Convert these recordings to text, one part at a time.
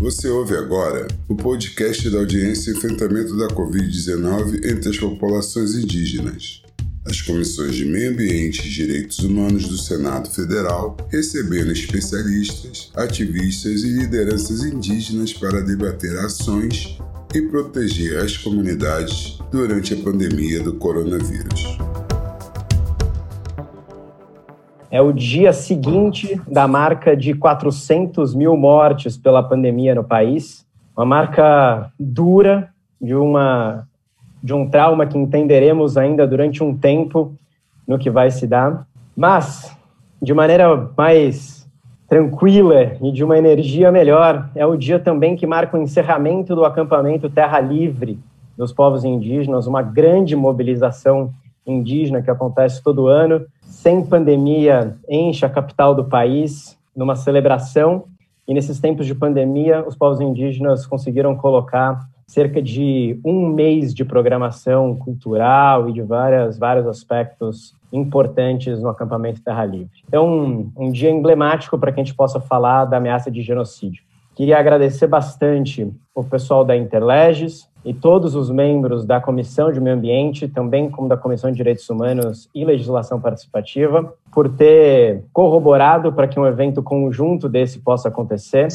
Você ouve agora o podcast da audiência Enfrentamento da Covid-19 entre as populações indígenas. As comissões de Meio Ambiente e Direitos Humanos do Senado Federal recebendo especialistas, ativistas e lideranças indígenas para debater ações e proteger as comunidades durante a pandemia do coronavírus. É o dia seguinte da marca de 400 mil mortes pela pandemia no país, uma marca dura de uma de um trauma que entenderemos ainda durante um tempo no que vai se dar, mas de maneira mais tranquila e de uma energia melhor, é o dia também que marca o encerramento do acampamento Terra Livre dos povos indígenas, uma grande mobilização indígena que acontece todo ano, sem pandemia, enche a capital do país numa celebração. E nesses tempos de pandemia, os povos indígenas conseguiram colocar cerca de um mês de programação cultural e de várias, vários aspectos importantes no acampamento Terra Livre. Então, um, um dia emblemático para que a gente possa falar da ameaça de genocídio. Queria agradecer bastante o pessoal da Interleges, e todos os membros da Comissão de Meio Ambiente, também como da Comissão de Direitos Humanos e Legislação Participativa, por ter corroborado para que um evento conjunto desse possa acontecer.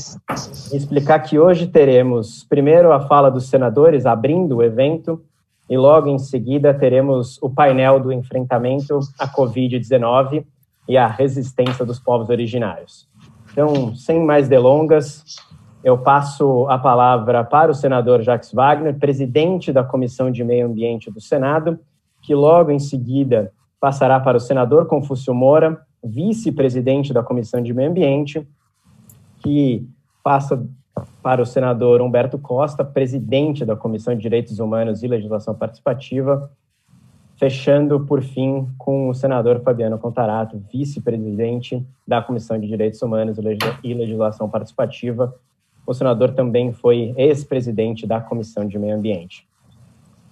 E explicar que hoje teremos, primeiro, a fala dos senadores abrindo o evento, e logo em seguida teremos o painel do enfrentamento à Covid-19 e à resistência dos povos originários. Então, sem mais delongas, eu passo a palavra para o senador Jacques Wagner, presidente da Comissão de Meio Ambiente do Senado, que logo em seguida passará para o senador Confúcio Moura, vice-presidente da Comissão de Meio Ambiente, que passa para o senador Humberto Costa, presidente da Comissão de Direitos Humanos e Legislação Participativa, fechando, por fim, com o senador Fabiano Contarato, vice-presidente da Comissão de Direitos Humanos e Legislação Participativa, o senador também foi ex-presidente da Comissão de Meio Ambiente.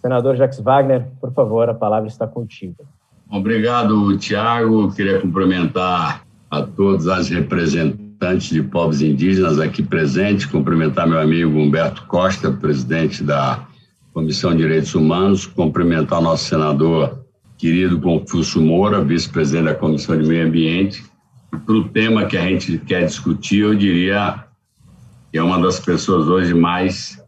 Senador Jacques Wagner, por favor, a palavra está contigo. Obrigado, Tiago. Queria cumprimentar a todos as representantes de povos indígenas aqui presentes, cumprimentar meu amigo Humberto Costa, presidente da Comissão de Direitos Humanos, cumprimentar nosso senador querido Confúcio Moura, vice-presidente da Comissão de Meio Ambiente. Para o tema que a gente quer discutir, eu diria é uma das pessoas hoje mais,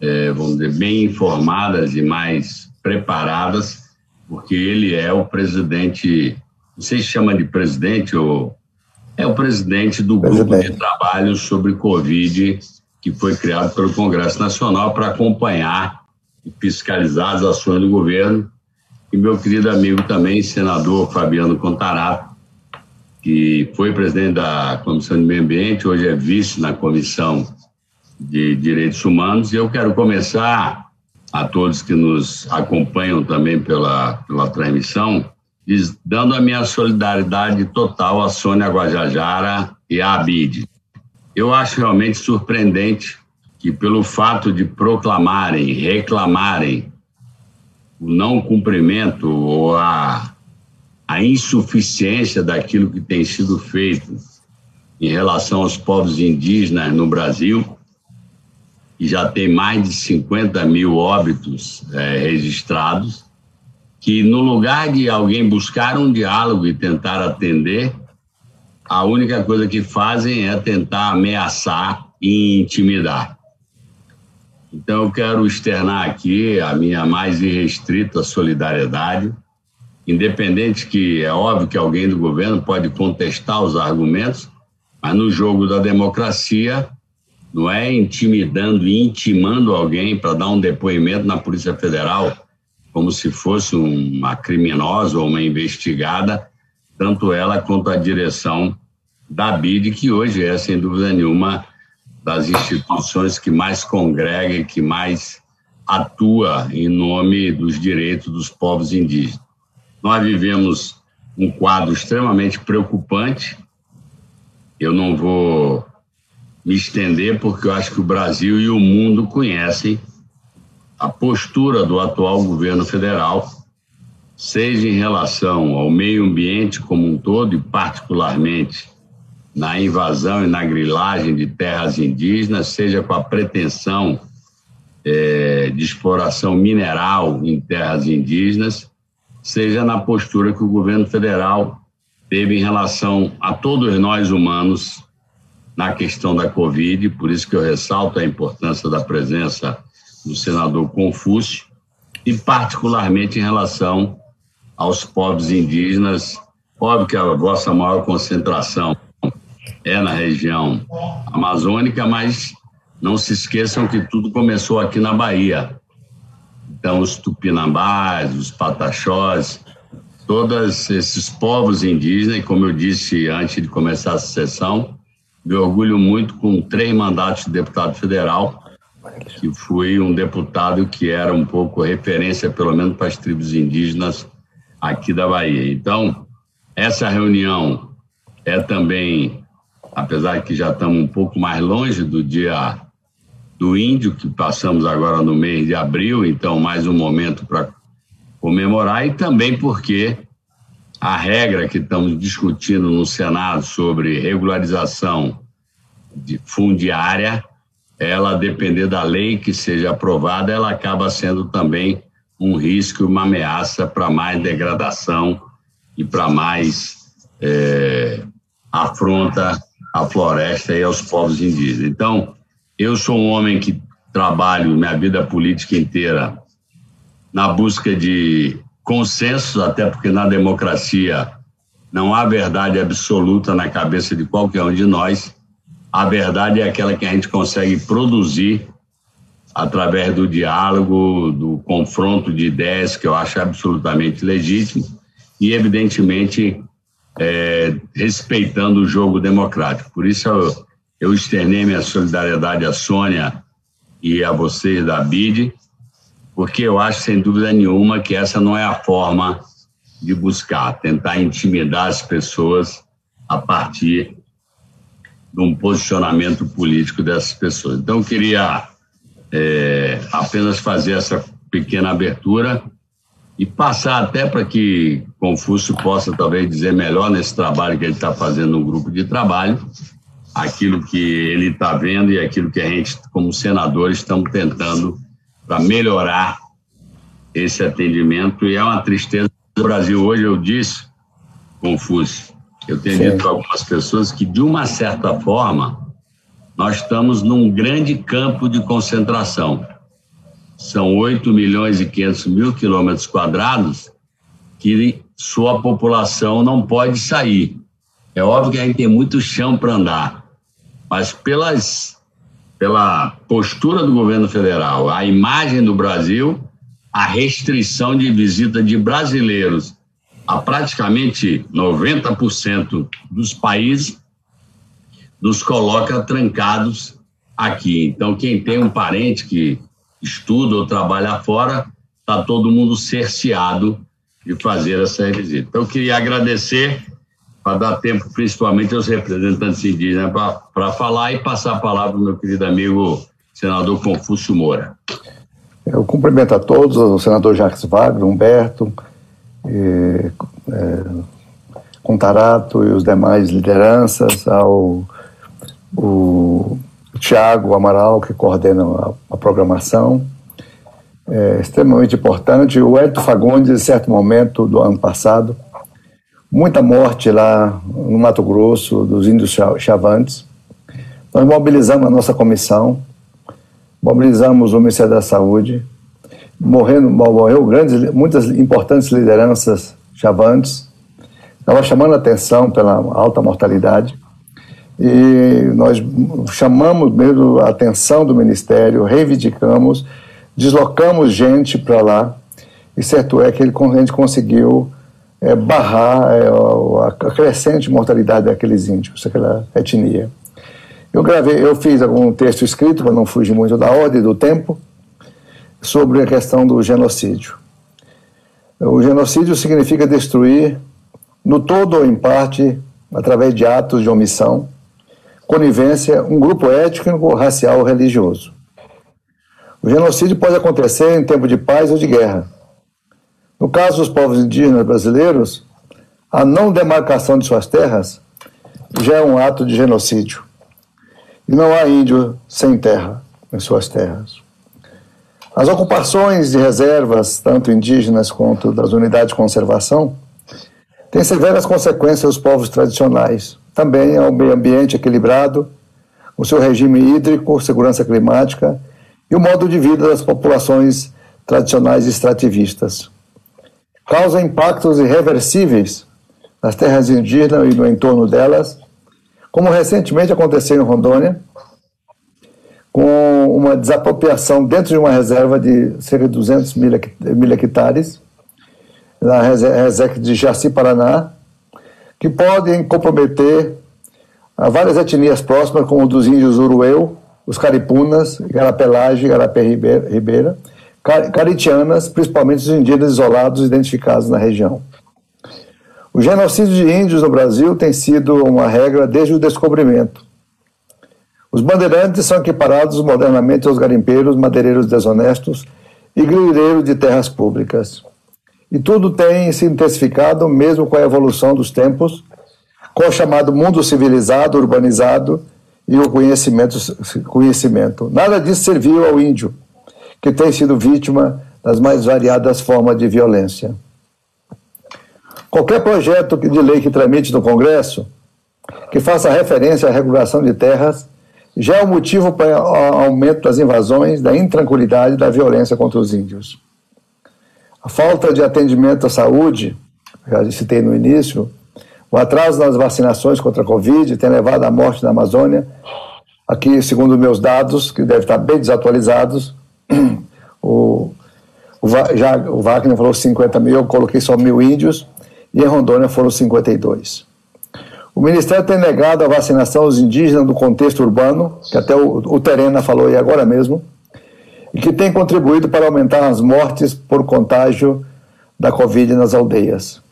é, vamos dizer, bem informadas e mais preparadas, porque ele é o presidente, não sei se chama de presidente ou é o presidente do grupo de trabalho sobre Covid que foi criado pelo Congresso Nacional para acompanhar e fiscalizar as ações do governo. E meu querido amigo também, senador Fabiano Contarato, que foi presidente da Comissão de Meio Ambiente, hoje é vice na Comissão de Direitos Humanos. E eu quero começar a todos que nos acompanham também pela, pela transmissão, dando a minha solidariedade total à Sônia Guajajara e à Abid. Eu acho realmente surpreendente que, pelo fato de proclamarem, reclamarem o não cumprimento ou a a insuficiência daquilo que tem sido feito em relação aos povos indígenas no Brasil, e já tem mais de 50 mil óbitos é, registrados, que no lugar de alguém buscar um diálogo e tentar atender, a única coisa que fazem é tentar ameaçar e intimidar. Então, eu quero externar aqui a minha mais irrestrita solidariedade independente que é óbvio que alguém do governo pode contestar os argumentos, mas no jogo da democracia não é intimidando e intimando alguém para dar um depoimento na Polícia Federal como se fosse uma criminosa ou uma investigada, tanto ela quanto a direção da BID, que hoje é, sem dúvida nenhuma, das instituições que mais congrega e que mais atua em nome dos direitos dos povos indígenas. Nós vivemos um quadro extremamente preocupante. Eu não vou me estender, porque eu acho que o Brasil e o mundo conhecem a postura do atual governo federal, seja em relação ao meio ambiente como um todo e, particularmente, na invasão e na grilagem de terras indígenas, seja com a pretensão é, de exploração mineral em terras indígenas, seja na postura que o governo federal teve em relação a todos nós humanos na questão da Covid, por isso que eu ressalto a importância da presença do senador Confúcio, e particularmente em relação aos povos indígenas. Óbvio que a vossa maior concentração é na região amazônica, mas não se esqueçam que tudo começou aqui na Bahia. Então, os tupinambás, os pataxós, todos esses povos indígenas, e como eu disse antes de começar a sessão, me orgulho muito com três mandatos de deputado federal, que fui um deputado que era um pouco referência, pelo menos para as tribos indígenas aqui da Bahia. Então, essa reunião é também, apesar que já estamos um pouco mais longe do dia do índio, que passamos agora no mês de abril, então mais um momento para comemorar, e também porque a regra que estamos discutindo no Senado sobre regularização de fundiária, ela depender da lei que seja aprovada, ela acaba sendo também um risco, uma ameaça para mais degradação e para mais é, afronta à floresta e aos povos indígenas. Então, eu sou um homem que trabalho minha vida política inteira na busca de consensos, até porque na democracia não há verdade absoluta na cabeça de qualquer um de nós. A verdade é aquela que a gente consegue produzir através do diálogo, do confronto de ideias, que eu acho absolutamente legítimo, e, evidentemente, é, respeitando o jogo democrático. Por isso, eu, eu externei minha solidariedade à Sônia e a vocês da BID, porque eu acho, sem dúvida nenhuma, que essa não é a forma de buscar, tentar intimidar as pessoas a partir de um posicionamento político dessas pessoas. Então, eu queria é, apenas fazer essa pequena abertura e passar até para que Confúcio possa talvez dizer melhor nesse trabalho que ele está fazendo no grupo de trabalho, aquilo que ele está vendo e aquilo que a gente, como senadores, estamos tentando para melhorar esse atendimento. E é uma tristeza do Brasil. Hoje eu disse, Confúcio, eu tenho Sim. dito para algumas pessoas que, de uma certa forma, nós estamos num grande campo de concentração. São 8 milhões e 500 mil quilômetros quadrados que sua população não pode sair. É óbvio que a gente tem muito chão para andar, mas pelas, pela postura do governo federal, a imagem do Brasil, a restrição de visita de brasileiros a praticamente 90% dos países, nos coloca trancados aqui. Então, quem tem um parente que estuda ou trabalha fora, está todo mundo cerceado de fazer essa visita. Então, eu queria agradecer para dar tempo principalmente aos representantes indígenas para falar e passar a palavra para o meu querido amigo senador Confúcio Moura. Eu cumprimento a todos, o senador Jacques Wagner, Humberto, é, Contarato e os demais lideranças, ao o Tiago Amaral, que coordena a, a programação, é extremamente importante. O Hélio Fagundes, em certo momento do ano passado, muita morte lá no Mato Grosso, dos índios chavantes. Nós mobilizamos a nossa comissão, mobilizamos o Ministério da Saúde, morrendo, morreu grandes, muitas importantes lideranças chavantes, estava chamando a atenção pela alta mortalidade, e nós chamamos mesmo a atenção do Ministério, reivindicamos, deslocamos gente para lá, e certo é que ele, a gente conseguiu é, barrar é, a crescente mortalidade daqueles índios, daquela etnia. Eu gravei, eu fiz algum texto escrito, para não fugir muito da ordem do tempo, sobre a questão do genocídio. O genocídio significa destruir, no todo ou em parte, através de atos de omissão, conivência, um grupo étnico, racial ou religioso. O genocídio pode acontecer em tempo de paz ou de guerra no caso dos povos indígenas brasileiros, a não demarcação de suas terras já é um ato de genocídio. E não há índio sem terra em suas terras. As ocupações de reservas, tanto indígenas quanto das unidades de conservação, têm severas consequências aos povos tradicionais, também ao meio ambiente equilibrado, o seu regime hídrico, segurança climática e o modo de vida das populações tradicionais extrativistas. Causa impactos irreversíveis nas terras indígenas e no entorno delas, como recentemente aconteceu em Rondônia, com uma desapropriação dentro de uma reserva de cerca de 200 mil, hectares, na reserva de Jaci, Paraná, que podem comprometer várias etnias próximas, como dos índios Urueu, os caripunas, Garapelage, Garapé Ribeira, caritianas, principalmente os indígenas isolados identificados na região. O genocídio de índios no Brasil tem sido uma regra desde o descobrimento. Os bandeirantes são equiparados modernamente aos garimpeiros, madeireiros desonestos e grileiros de terras públicas. E tudo tem se intensificado, mesmo com a evolução dos tempos, com o chamado mundo civilizado, urbanizado e o conhecimento. conhecimento. Nada disso serviu ao índio, que tem sido vítima das mais variadas formas de violência. Qualquer projeto de lei que tramite no Congresso que faça referência à regulação de terras já é um motivo para o aumento das invasões, da intranquilidade e da violência contra os índios. A falta de atendimento à saúde, já citei no início, o atraso nas vacinações contra a Covid tem levado à morte na Amazônia. Aqui, segundo meus dados, que devem estar bem desatualizados, o, o, já, o Wagner falou 50 mil, eu coloquei só mil índios, e em Rondônia foram 52. O Ministério tem negado a vacinação aos indígenas do contexto urbano, que até o, o Terena falou aí agora mesmo, e que tem contribuído para aumentar as mortes por contágio da Covid nas aldeias.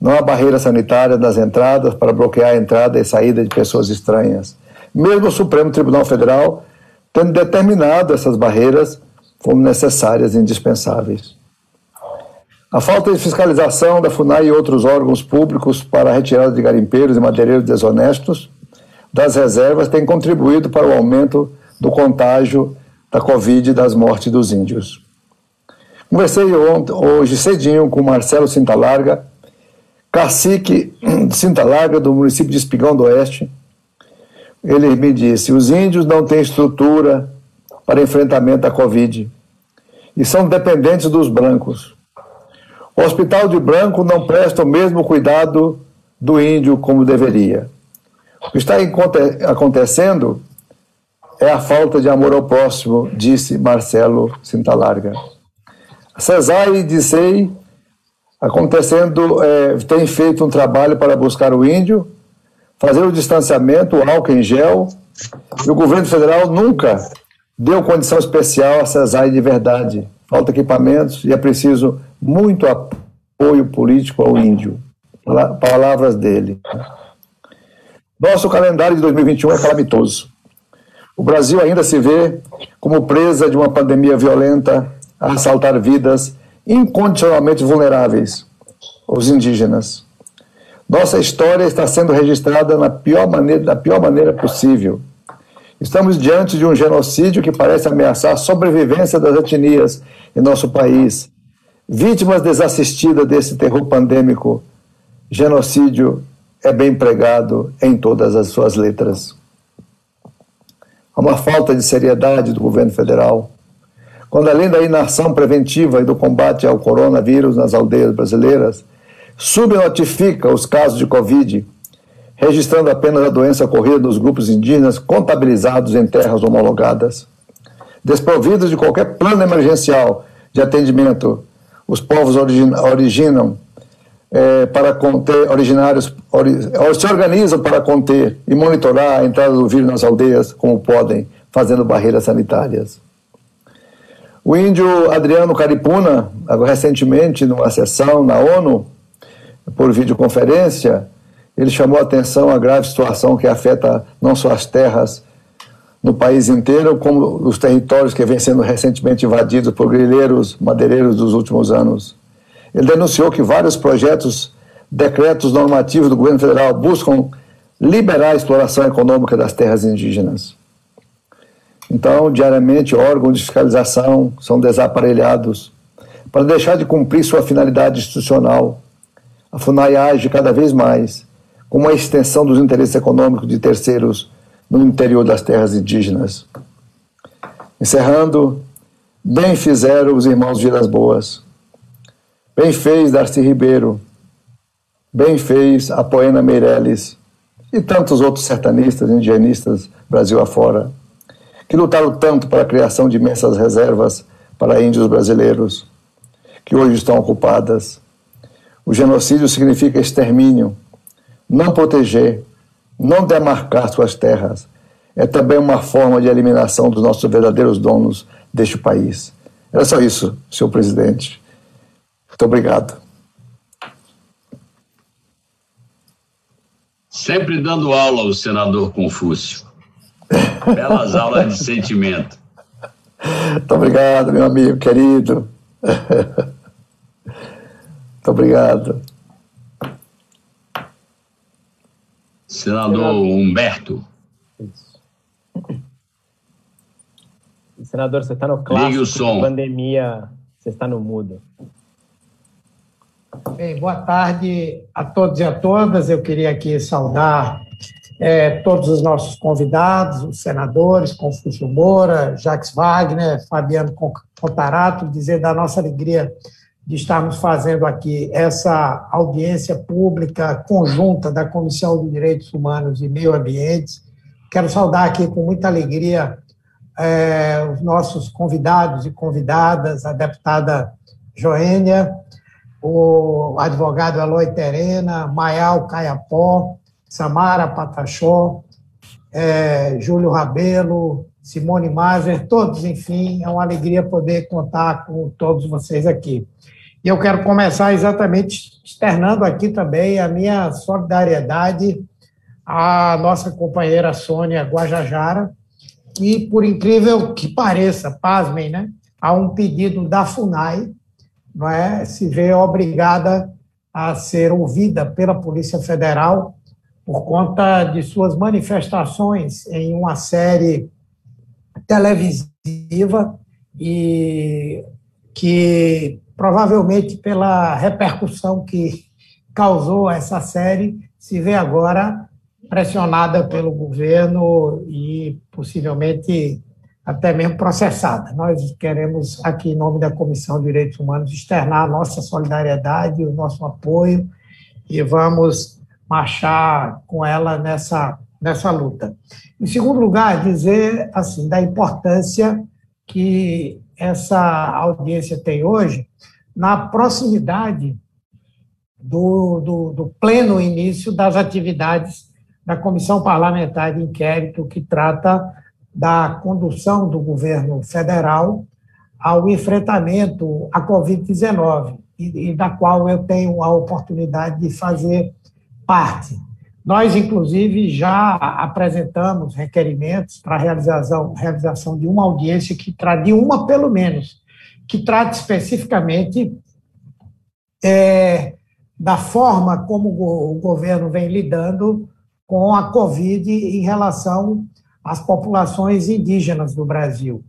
Não há barreira sanitária nas entradas para bloquear a entrada e saída de pessoas estranhas. Mesmo o Supremo Tribunal Federal tendo determinado essas barreiras como necessárias e indispensáveis. A falta de fiscalização da FUNAI e outros órgãos públicos para a retirada de garimpeiros e madeireiros desonestos das reservas tem contribuído para o aumento do contágio da Covid e das mortes dos índios. Conversei hoje cedinho com Marcelo Cintalarga, cacique de Cinta Larga, do município de Espigão do Oeste, ele me disse: os índios não têm estrutura para enfrentamento da Covid e são dependentes dos brancos. O hospital de branco não presta o mesmo cuidado do índio como deveria. O que está acontecendo é a falta de amor ao próximo, disse Marcelo Cintalarga. Cesar e Dissei acontecendo, é, tem feito um trabalho para buscar o índio, fazer o distanciamento, o álcool em gel, e o governo federal nunca deu condição especial a CESAI de verdade. Falta equipamentos e é preciso muito apoio político ao índio. Palavras dele. Nosso calendário de 2021 é calamitoso. O Brasil ainda se vê como presa de uma pandemia violenta a assaltar vidas incondicionalmente vulneráveis, os indígenas. Nossa história está sendo registrada na pior maneira, da pior maneira possível. Estamos diante de um genocídio que parece ameaçar a sobrevivência das etnias em nosso país. Vítimas desassistidas desse terror pandêmico, genocídio é bem pregado em todas as suas letras. Há uma falta de seriedade do governo federal quando além da inação preventiva e do combate ao coronavírus nas aldeias brasileiras, subnotifica os casos de Covid, registrando apenas a doença ocorrida nos grupos indígenas contabilizados em terras homologadas. Desprovidos de qualquer plano emergencial de atendimento, os povos originam é, para conter, originários ori, se organizam para conter e monitorar a entrada do vírus nas aldeias como podem, fazendo barreiras sanitárias. O índio Adriano Caripuna, recentemente, numa sessão na ONU, por videoconferência, ele chamou a atenção a grave situação que afeta não só as terras no país inteiro, como os territórios que vêm sendo recentemente invadidos por grileiros madeireiros dos últimos anos. Ele denunciou que vários projetos, decretos normativos do governo federal buscam liberar a exploração econômica das terras indígenas. Então, diariamente, órgãos de fiscalização são desaparelhados para deixar de cumprir sua finalidade institucional. A FUNAI age cada vez mais como a extensão dos interesses econômicos de terceiros no interior das terras indígenas. Encerrando, bem fizeram os irmãos Vilas Boas. Bem fez Darcy Ribeiro. Bem fez a Poena Meirelles e tantos outros sertanistas, indigenistas, Brasil afora, que lutaram tanto para a criação de imensas reservas para índios brasileiros, que hoje estão ocupadas. O genocídio significa extermínio, não proteger, não demarcar suas terras. É também uma forma de eliminação dos nossos verdadeiros donos deste país. Era só isso, senhor presidente. Muito obrigado. Sempre dando aula o senador Confúcio. Belas aulas de sentimento. Muito obrigado, meu amigo querido. Muito obrigado. Senador Humberto. Isso. Senador, você está no clássico Ligue o som. pandemia, você está no mudo. Bem, boa tarde a todos e a todas. Eu queria aqui saudar é, todos os nossos convidados, os senadores, Confúcio Moura, Jacques Wagner, Fabiano Contarato, dizer da nossa alegria de estarmos fazendo aqui essa audiência pública conjunta da Comissão de Direitos Humanos e Meio Ambiente. Quero saudar aqui com muita alegria é, os nossos convidados e convidadas, a deputada Joênia, o advogado Eloy Terena, Maial Caiapó, Samara Patachó, é, Júlio Rabelo, Simone Mazer, todos, enfim, é uma alegria poder contar com todos vocês aqui. E eu quero começar exatamente externando aqui também a minha solidariedade à nossa companheira Sônia Guajajara, que, por incrível que pareça, pasmem, né, há um pedido da FUNAI, não é, se vê obrigada a ser ouvida pela Polícia Federal por conta de suas manifestações em uma série televisiva e que provavelmente pela repercussão que causou essa série, se vê agora pressionada pelo governo e possivelmente até mesmo processada. Nós queremos, aqui em nome da Comissão de Direitos Humanos, externar a nossa solidariedade, o nosso apoio e vamos marchar com ela nessa, nessa luta. Em segundo lugar, dizer assim da importância que essa audiência tem hoje na proximidade do, do, do, pleno início das atividades da Comissão Parlamentar de Inquérito que trata da condução do governo federal ao enfrentamento à Covid-19, e, e da qual eu tenho a oportunidade de fazer parte. Nós, inclusive, já apresentamos requerimentos para a realização, realização de uma audiência que trate, uma pelo menos, que trate especificamente é, da forma como o governo vem lidando com a Covid em relação às populações indígenas do Brasil.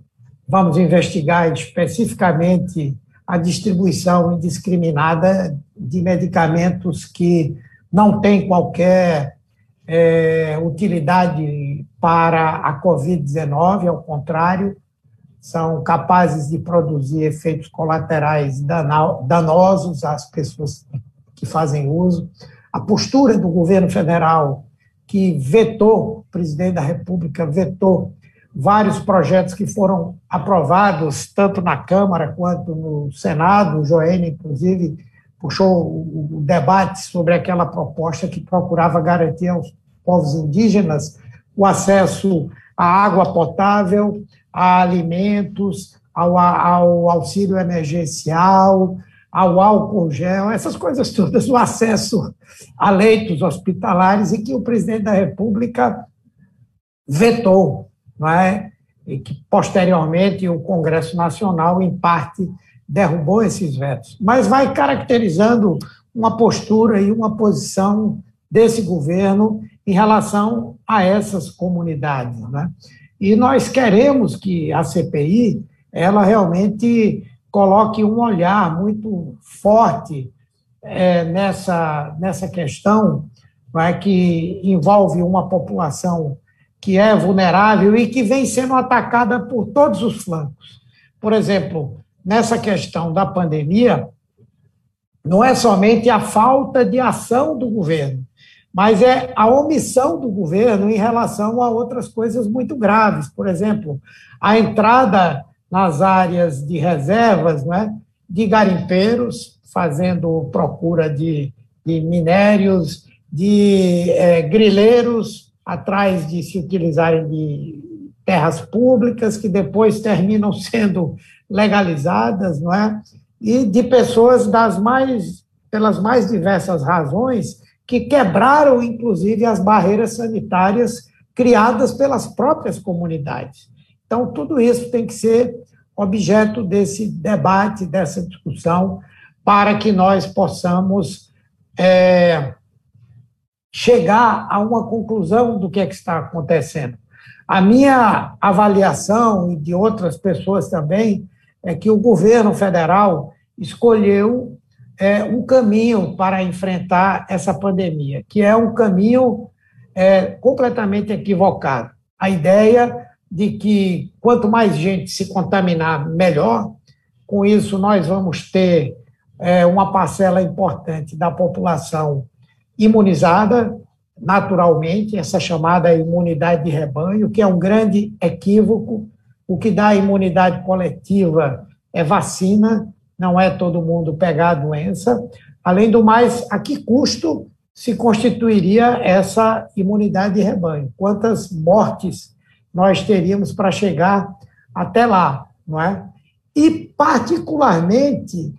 Vamos investigar especificamente a distribuição indiscriminada de medicamentos que não tem qualquer é, utilidade para a Covid-19, ao contrário, são capazes de produzir efeitos colaterais danosos às pessoas que fazem uso. A postura do governo federal, que vetou, o presidente da República vetou vários projetos que foram aprovados, tanto na Câmara quanto no Senado, o Joênia, inclusive, puxou o debate sobre aquela proposta que procurava garantir aos povos indígenas o acesso à água potável, a alimentos, ao, ao auxílio emergencial, ao álcool gel, essas coisas todas, o acesso a leitos hospitalares e que o presidente da República vetou, não é? E que posteriormente o Congresso Nacional, em parte, derrubou esses vetos, mas vai caracterizando uma postura e uma posição desse governo em relação a essas comunidades. Né? E nós queremos que a CPI ela realmente coloque um olhar muito forte é, nessa, nessa questão é, que envolve uma população que é vulnerável e que vem sendo atacada por todos os flancos. Por exemplo, nessa questão da pandemia, não é somente a falta de ação do governo, mas é a omissão do governo em relação a outras coisas muito graves. Por exemplo, a entrada nas áreas de reservas né, de garimpeiros, fazendo procura de, de minérios, de é, grileiros atrás de se utilizarem de terras públicas, que depois terminam sendo legalizadas, não é? E de pessoas das mais, pelas mais diversas razões, que quebraram, inclusive, as barreiras sanitárias criadas pelas próprias comunidades. Então, tudo isso tem que ser objeto desse debate, dessa discussão, para que nós possamos é, chegar a uma conclusão do que, é que está acontecendo. A minha avaliação, e de outras pessoas também, é que o governo federal escolheu é, um caminho para enfrentar essa pandemia, que é um caminho é, completamente equivocado. A ideia de que quanto mais gente se contaminar, melhor. Com isso, nós vamos ter é, uma parcela importante da população imunizada, naturalmente, essa chamada imunidade de rebanho, que é um grande equívoco. O que dá imunidade coletiva é vacina, não é todo mundo pegar a doença. Além do mais, a que custo se constituiria essa imunidade de rebanho? Quantas mortes nós teríamos para chegar até lá, não é? E, particularmente,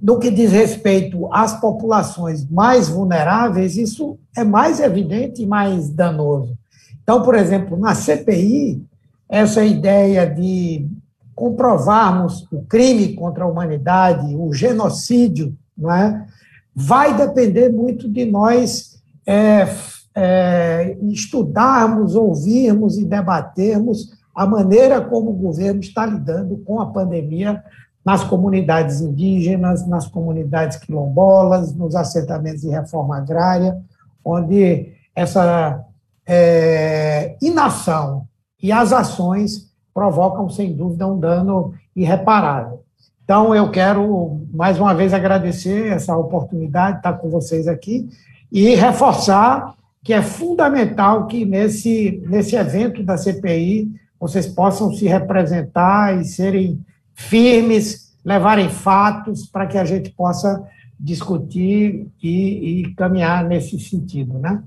no que diz respeito às populações mais vulneráveis, isso é mais evidente e mais danoso. Então, por exemplo, na CPI, essa ideia de comprovarmos o crime contra a humanidade, o genocídio, não é? vai depender muito de nós é, é, estudarmos, ouvirmos e debatermos a maneira como o governo está lidando com a pandemia nas comunidades indígenas, nas comunidades quilombolas, nos assentamentos de reforma agrária, onde essa é, inação e as ações provocam, sem dúvida, um dano irreparável. Então, eu quero, mais uma vez, agradecer essa oportunidade de estar com vocês aqui e reforçar que é fundamental que nesse, nesse evento da CPI vocês possam se representar e serem firmes, levarem fatos para que a gente possa discutir e, e caminhar nesse sentido, né?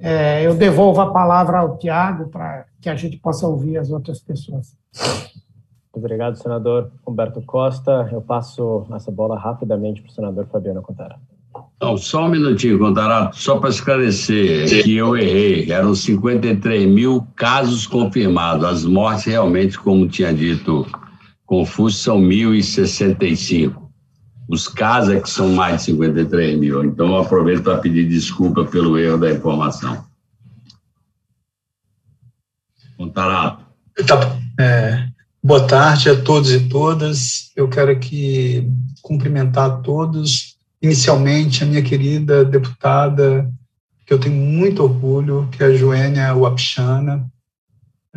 É, eu devolvo a palavra ao Tiago para que a gente possa ouvir as outras pessoas. Obrigado, senador Humberto Costa. Eu passo essa bola rapidamente para o senador Fabiano Contarato. Não, só um minutinho, Contarato, só para esclarecer que eu errei. Eram 53 mil casos confirmados. As mortes, realmente, como tinha dito Confúcio, são 1.065. Os casos é que são mais de 53 mil. Então, eu aproveito para pedir desculpa pelo erro da informação. Contarato. Tá, é, boa tarde a todos e todas. Eu quero aqui cumprimentar a todos inicialmente a minha querida deputada, que eu tenho muito orgulho, que é a Joênia Wapchana,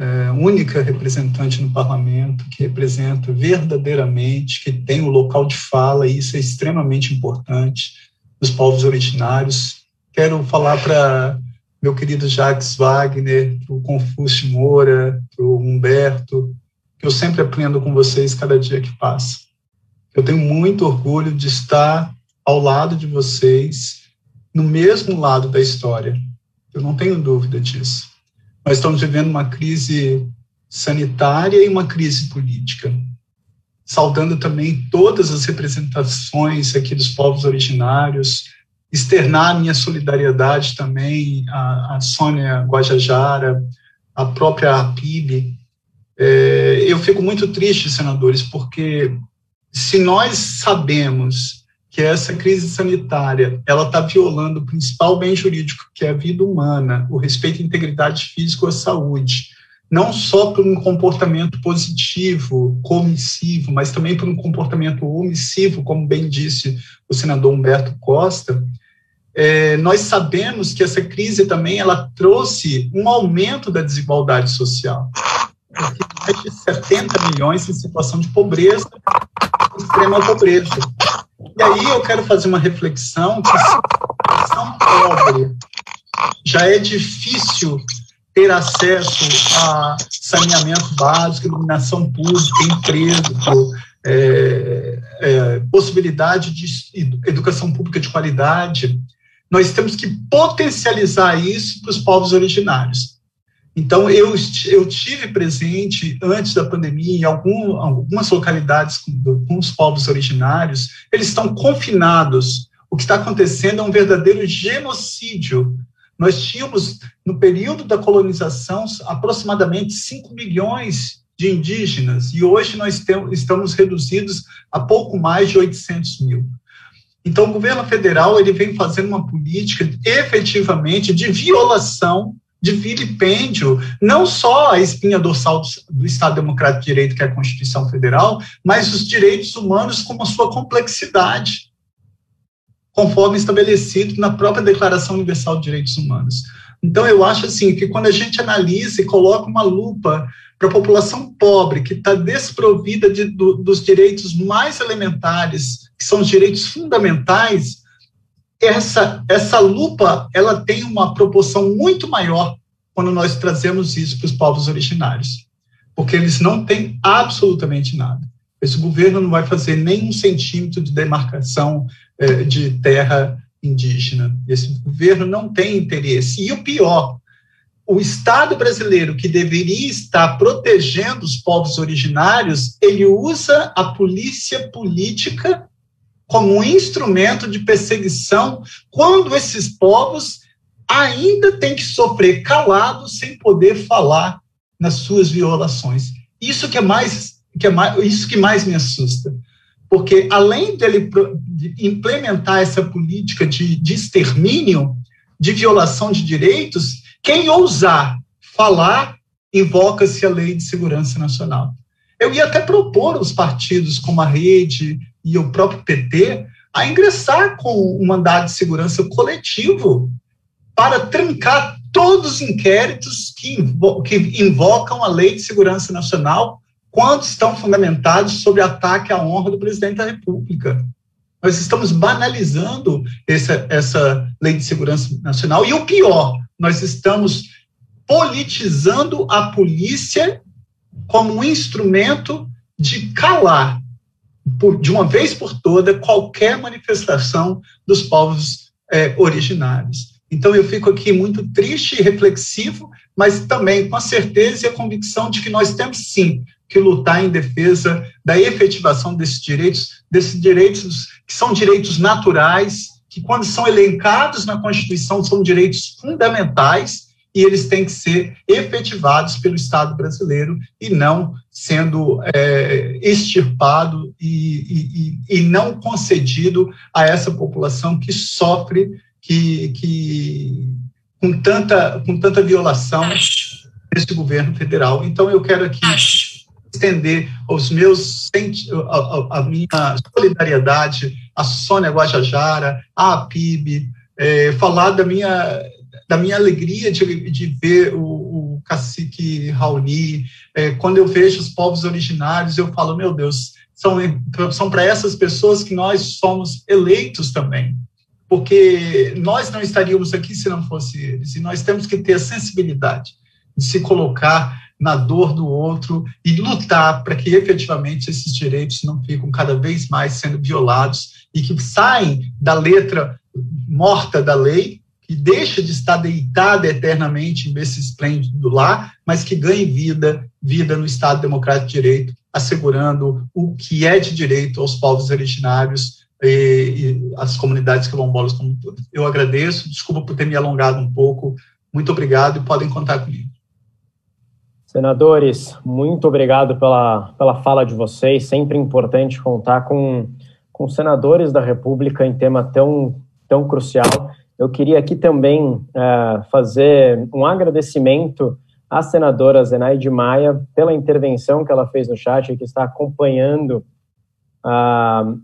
é, única representante no parlamento que representa verdadeiramente, que tem o local de fala, e isso é extremamente importante, dos povos originários. Quero falar para meu querido Jacques Wagner, para o Confúcio Moura, para o Humberto, que eu sempre aprendo com vocês cada dia que passa. Eu tenho muito orgulho de estar ao lado de vocês, no mesmo lado da história. Eu não tenho dúvida disso. Nós estamos vivendo uma crise sanitária e uma crise política. Saudando também todas as representações aqui dos povos originários, externar minha solidariedade também à, à Sônia Guajajara, à própria APIB. É, eu fico muito triste, senadores, porque se nós sabemos que essa crise sanitária ela está violando o principal bem jurídico, que é a vida humana, o respeito à integridade física e à saúde, não só por um comportamento positivo, comissivo, mas também por um comportamento omissivo, como bem disse o senador Humberto Costa, é, nós sabemos que essa crise também ela trouxe um aumento da desigualdade social. Porque mais de 70 milhões em situação de pobreza, extrema pobreza. E aí eu quero fazer uma reflexão que se são pobre já é difícil ter acesso a saneamento básico, iluminação pública, emprego, é, é, possibilidade de educação pública de qualidade, nós temos que potencializar isso para os povos originários. Então, eu, eu tive presente, antes da pandemia, em algum, algumas localidades com, com os povos originários, eles estão confinados. O que está acontecendo é um verdadeiro genocídio nós tínhamos, no período da colonização, aproximadamente 5 milhões de indígenas, e hoje nós temos, estamos reduzidos a pouco mais de 800 mil. Então, o governo federal ele vem fazendo uma política efetivamente de violação, de vilipêndio, não só a espinha dorsal do Estado Democrático de Direito, que é a Constituição Federal, mas os direitos humanos com a sua complexidade conforme estabelecido na própria Declaração Universal de Direitos Humanos. Então, eu acho assim que quando a gente analisa e coloca uma lupa para a população pobre, que está desprovida de, do, dos direitos mais elementares, que são os direitos fundamentais, essa, essa lupa ela tem uma proporção muito maior quando nós trazemos isso para os povos originários, porque eles não têm absolutamente nada. Esse governo não vai fazer nem um centímetro de demarcação é, de terra indígena. Esse governo não tem interesse. E o pior, o Estado brasileiro, que deveria estar protegendo os povos originários, ele usa a polícia política como um instrumento de perseguição quando esses povos ainda têm que sofrer calados sem poder falar nas suas violações. Isso que é mais que é mais, isso que mais me assusta. Porque, além dele implementar essa política de, de extermínio, de violação de direitos, quem ousar falar, invoca-se a Lei de Segurança Nacional. Eu ia até propor os partidos como a Rede e o próprio PT a ingressar com um mandado de segurança coletivo para trancar todos os inquéritos que, que invocam a Lei de Segurança Nacional quando estão fundamentados sobre ataque à honra do presidente da República. Nós estamos banalizando essa, essa lei de segurança nacional. E o pior, nós estamos politizando a polícia como um instrumento de calar, por, de uma vez por toda, qualquer manifestação dos povos é, originários. Então, eu fico aqui muito triste e reflexivo, mas também com a certeza e a convicção de que nós temos, sim, que lutar em defesa da efetivação desses direitos, desses direitos que são direitos naturais, que quando são elencados na Constituição são direitos fundamentais e eles têm que ser efetivados pelo Estado brasileiro e não sendo é, extirpado e, e, e, não concedido a essa população que sofre que, que com tanta com tanta violação desse governo federal. Então eu quero aqui estender os meus a, a minha solidariedade à Sônia Guajajara, à PIB, é, falar da minha da minha alegria de, de ver o, o cacique Raoni. É, quando eu vejo os povos originários, eu falo, meu Deus, são, são para essas pessoas que nós somos eleitos também. Porque nós não estaríamos aqui se não fosse eles. E nós temos que ter a sensibilidade de se colocar na dor do outro e lutar para que efetivamente esses direitos não ficam cada vez mais sendo violados e que saem da letra morta da lei, que deixa de estar deitada eternamente nesse esplêndido lá, mas que ganhe vida, vida no Estado Democrático de Direito, assegurando o que é de direito aos povos originários e, e às comunidades quilombolas como um Eu agradeço, desculpa por ter me alongado um pouco, muito obrigado e podem contar comigo. Senadores, muito obrigado pela, pela fala de vocês. Sempre importante contar com com senadores da República em tema tão, tão crucial. Eu queria aqui também uh, fazer um agradecimento à senadora Zenaide Maia pela intervenção que ela fez no chat e que está acompanhando uh,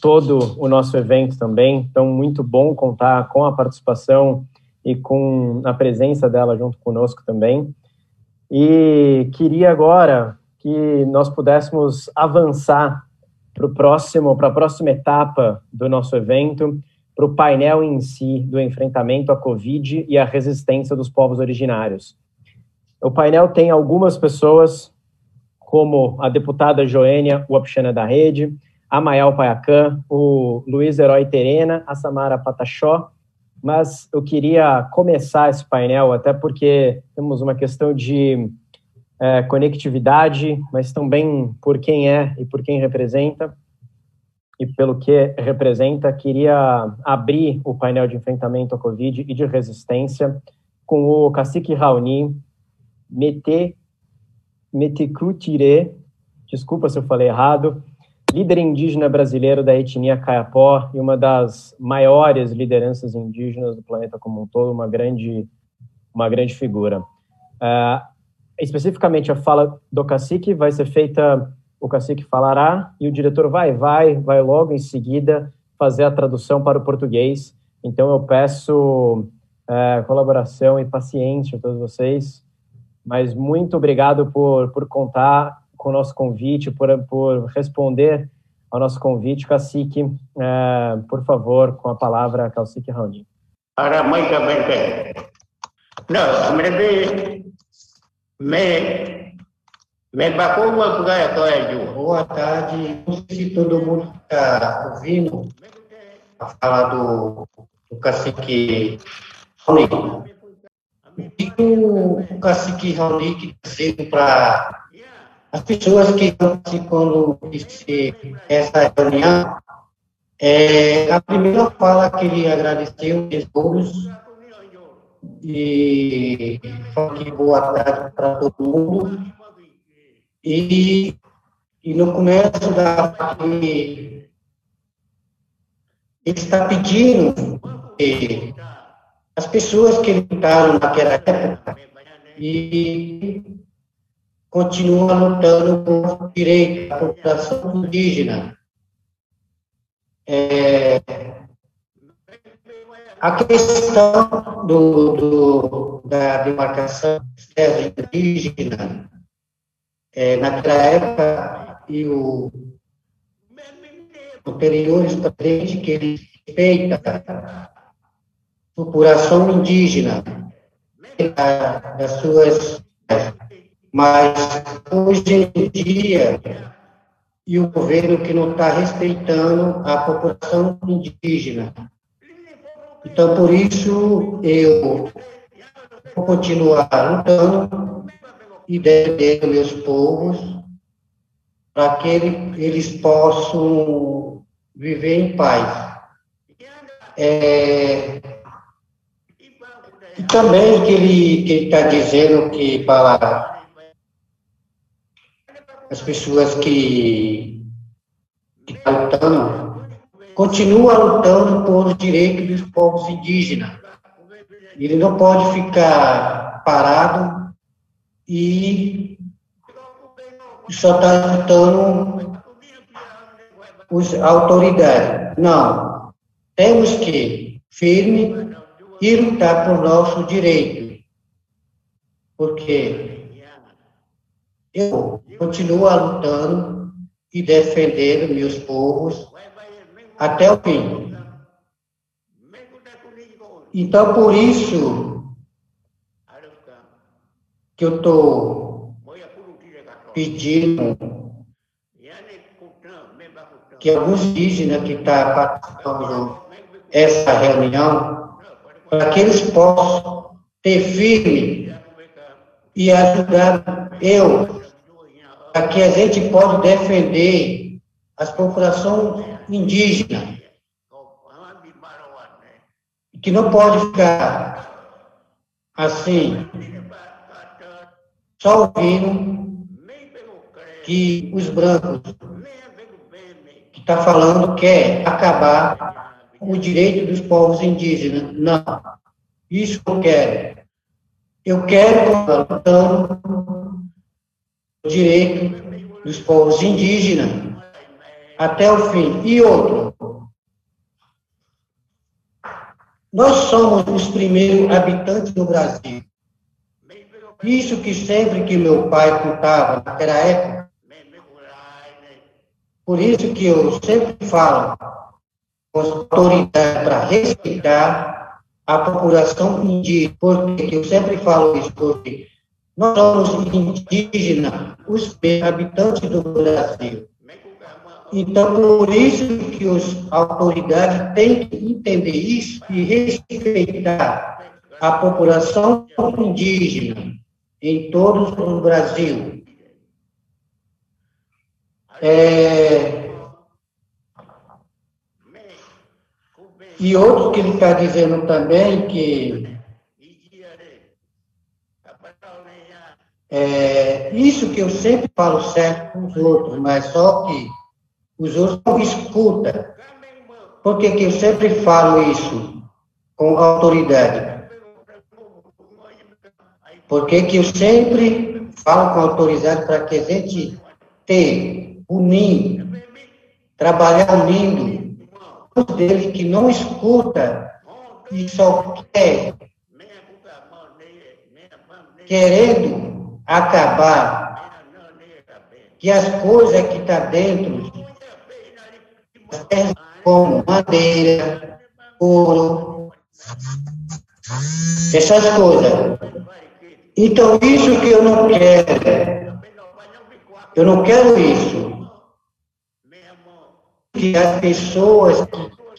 todo o nosso evento também. Então, muito bom contar com a participação e com a presença dela junto conosco também. E queria agora que nós pudéssemos avançar para a próxima etapa do nosso evento, para o painel em si do enfrentamento à Covid e à resistência dos povos originários. O painel tem algumas pessoas, como a deputada Joênia Uapchana da Rede, a Mael Paiacan, o Luiz Herói Terena, a Samara Patachó, mas eu queria começar esse painel, até porque temos uma questão de é, conectividade, mas também por quem é e por quem representa e pelo que representa, queria abrir o painel de enfrentamento à Covid e de resistência com o cacique Raoni Mete, Metecutire, desculpa se eu falei errado, líder indígena brasileiro da etnia Caiapó e uma das maiores lideranças indígenas do planeta como um todo, uma grande, uma grande figura. Uh, especificamente a fala do cacique vai ser feita, o cacique falará e o diretor vai, vai, vai logo em seguida fazer a tradução para o português. Então eu peço é, colaboração e paciência a todos vocês, mas muito obrigado por, por contar com o nosso convite, por, por responder ao nosso convite, cacique, é, por favor, com a palavra, cacique Raoni. Não, me, me bacou Boa tarde. Se todo mundo está ouvindo a fala do, do cacique Raoni. O, o cacique Raoni que está para as pessoas que estão participando dessa reunião, é, a primeira fala que ele agradeceu os todos e fala que boa tarde para todo mundo. E, e no começo da ele está pedindo que as pessoas que lutaram naquela época e continuam lutando por direito da população indígena. É, a questão do, do, da demarcação indígena, é, naquela época, e o anteriores presidente que ele respeita a população indígena das suas mas hoje em dia e o governo que não está respeitando a população indígena. Então, por isso, eu vou continuar lutando e defendendo meus povos para que eles possam viver em paz. É, e também que ele está dizendo que para as pessoas que estão lutando continua lutando por direitos dos povos indígenas. Ele não pode ficar parado e só está lutando as autoridades. Não. Temos que, firme, e lutar por nosso direito. Porque eu continuo lutando e defendendo meus povos até o fim. Então, por isso que eu estou pedindo que alguns indígenas que estão tá participando dessa reunião, para que eles possam ter firme e ajudar eu, para que a gente possa defender as populações indígena, que não pode ficar assim, só ouvindo que os brancos que está falando que é acabar o direito dos povos indígenas. Não. Isso eu quero. Eu quero lutando o direito dos povos indígenas até o fim. E outro, nós somos os primeiros habitantes do Brasil. Isso que sempre que meu pai contava naquela época, por isso que eu sempre falo com as autoridades para respeitar a população indígena, porque eu sempre falo isso, porque nós somos indígenas, os habitantes do Brasil. Então, por isso que as autoridades têm que entender isso e respeitar a população indígena em todo o Brasil. É... E outro que ele está dizendo também que é, isso que eu sempre falo certo com os outros, mas só que os outros não escutam. Por que, que eu sempre falo isso com autoridade? Por que, eu sempre falo com autoridade para que a gente ter unindo, trabalhar unindo, dele que não escuta e só quer, querendo acabar, que as coisas que estão tá dentro como madeira, ouro, essas coisas. Então, isso que eu não quero, eu não quero isso. Que as pessoas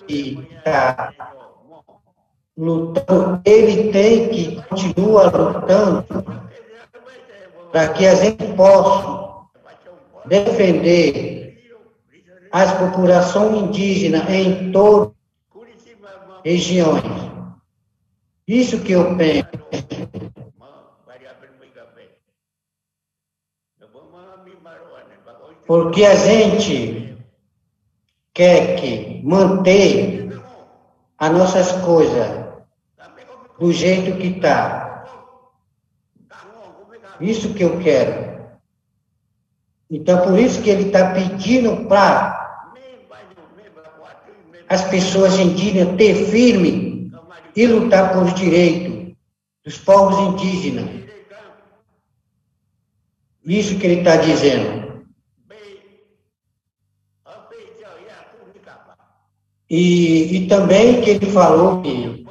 que estão tá lutando, ele tem que continuar lutando para que a gente possa defender as populações indígenas em todas as regiões. Isso que eu penso. Porque a gente quer que manter as nossas coisas do jeito que está. Isso que eu quero. Então, por isso que ele está pedindo para as pessoas indígenas ter firme e lutar por direitos dos povos indígenas. Isso que ele está dizendo. E, e, também que ele falou que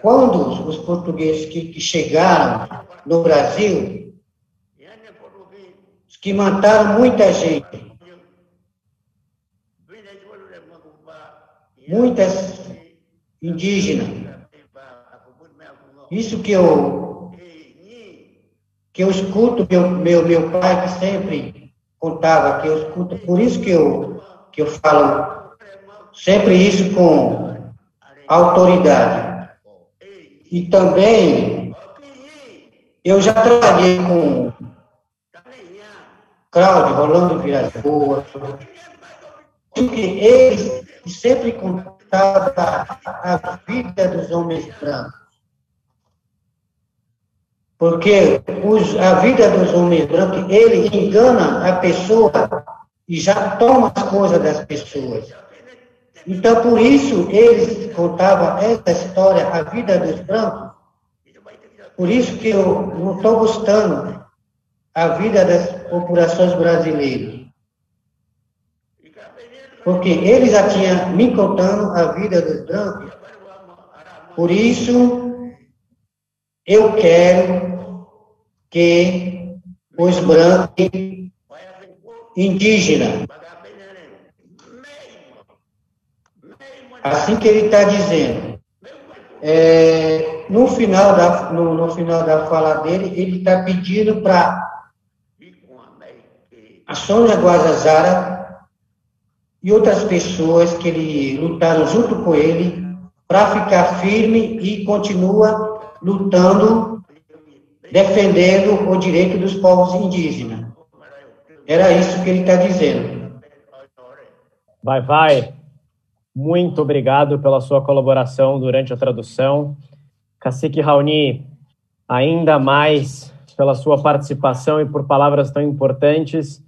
quando os portugueses que, que chegaram no Brasil, que mataram muita gente, muitas indígenas. Isso que eu que eu escuto meu meu meu pai que sempre contava que eu escuto, por isso que eu que eu falo sempre isso com autoridade. E também eu já trabalhei com Cláudio Rolando Vilas Boas, que eles sempre contava a vida dos homens brancos. Porque os, a vida dos homens brancos, ele engana a pessoa e já toma as coisas das pessoas. Então, por isso, eles contavam essa história, a vida dos brancos. Por isso que eu não estou gostando a vida das populações brasileiras porque ele já tinha me contando a vida dos brancos. Por isso, eu quero que os brancos indígenas, assim que ele está dizendo, é, no, final da, no, no final da fala dele, ele está pedindo para a Sônia Guajajara e outras pessoas que ele lutaram junto com ele para ficar firme e continua lutando, defendendo o direito dos povos indígenas. Era isso que ele está dizendo. Vai, vai. Muito obrigado pela sua colaboração durante a tradução. Cacique Raoni, ainda mais pela sua participação e por palavras tão importantes,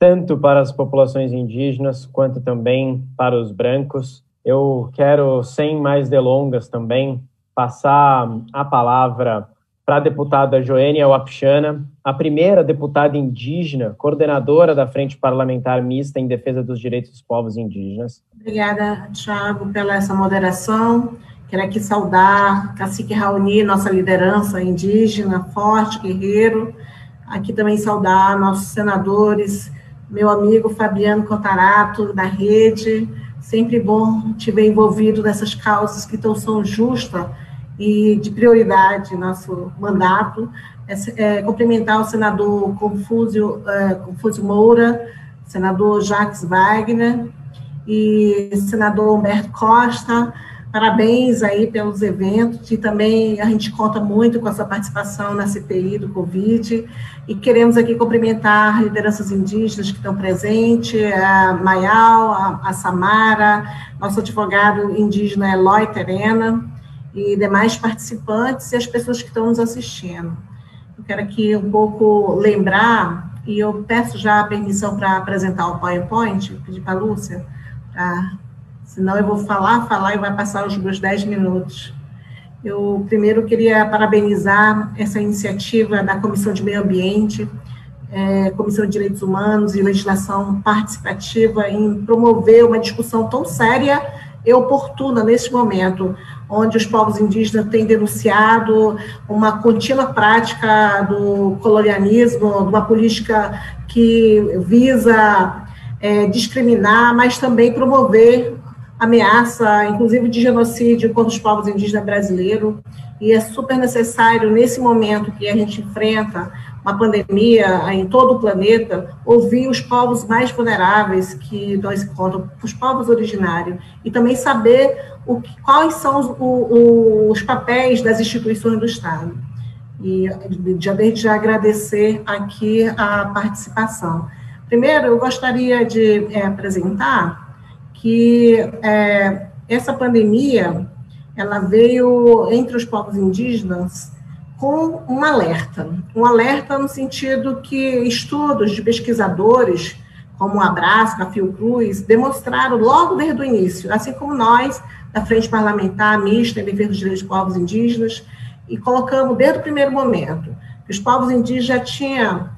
tanto para as populações indígenas quanto também para os brancos. Eu quero, sem mais delongas também, passar a palavra para a deputada Joênia Wapchana, a primeira deputada indígena, coordenadora da Frente Parlamentar Mista em Defesa dos Direitos dos Povos Indígenas. Obrigada, Thiago, pela essa moderação. Quero aqui saudar Cacique Raoni, nossa liderança indígena, forte, guerreiro. Aqui também saudar nossos senadores, meu amigo Fabiano Cotarato, da Rede. Sempre bom te ver envolvido nessas causas que tão são justas e de prioridade nosso mandato. É, é, cumprimentar o senador Confúcio, é, Confúcio Moura, senador Jacques Wagner e senador Humberto Costa. Parabéns aí pelos eventos e também a gente conta muito com a sua participação na CPI do Covid e queremos aqui cumprimentar lideranças indígenas que estão presentes, a Maial, a, a Samara, nosso advogado indígena Eloy Terena, e demais participantes e as pessoas que estão nos assistindo. Eu quero aqui um pouco lembrar, e eu peço já a permissão para apresentar o PowerPoint, pedir para a Lúcia, pra, senão eu vou falar, falar e vai passar os meus 10 minutos. Eu primeiro queria parabenizar essa iniciativa da Comissão de Meio Ambiente, é, Comissão de Direitos Humanos e Legislação Participativa em promover uma discussão tão séria e oportuna nesse momento onde os povos indígenas têm denunciado uma contínua prática do colonialismo, de uma política que visa é, discriminar, mas também promover ameaça, inclusive de genocídio contra os povos indígenas brasileiros. E é super necessário, nesse momento que a gente enfrenta uma pandemia em todo o planeta, ouvir os povos mais vulneráveis que nós encontramos, os povos originários, e também saber o quais são os, o, os papéis das instituições do Estado. E já desde agradecer aqui a participação. Primeiro, eu gostaria de é, apresentar que é, essa pandemia ela veio entre os povos indígenas com um alerta. Um alerta no sentido que estudos de pesquisadores, como o Abraço, a Fiocruz, demonstraram logo desde o início, assim como nós, da Frente Parlamentar Mista em Defesa dos Direitos dos Povos Indígenas, e colocamos desde o primeiro momento que os povos indígenas já tinham,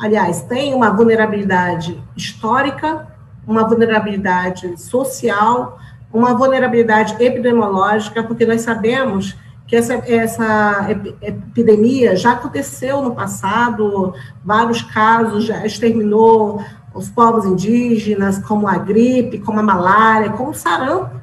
aliás, têm uma vulnerabilidade histórica, uma vulnerabilidade social, uma vulnerabilidade epidemiológica, porque nós sabemos que essa, essa epidemia já aconteceu no passado, vários casos já exterminou os povos indígenas, como a gripe, como a malária, como o sarampo.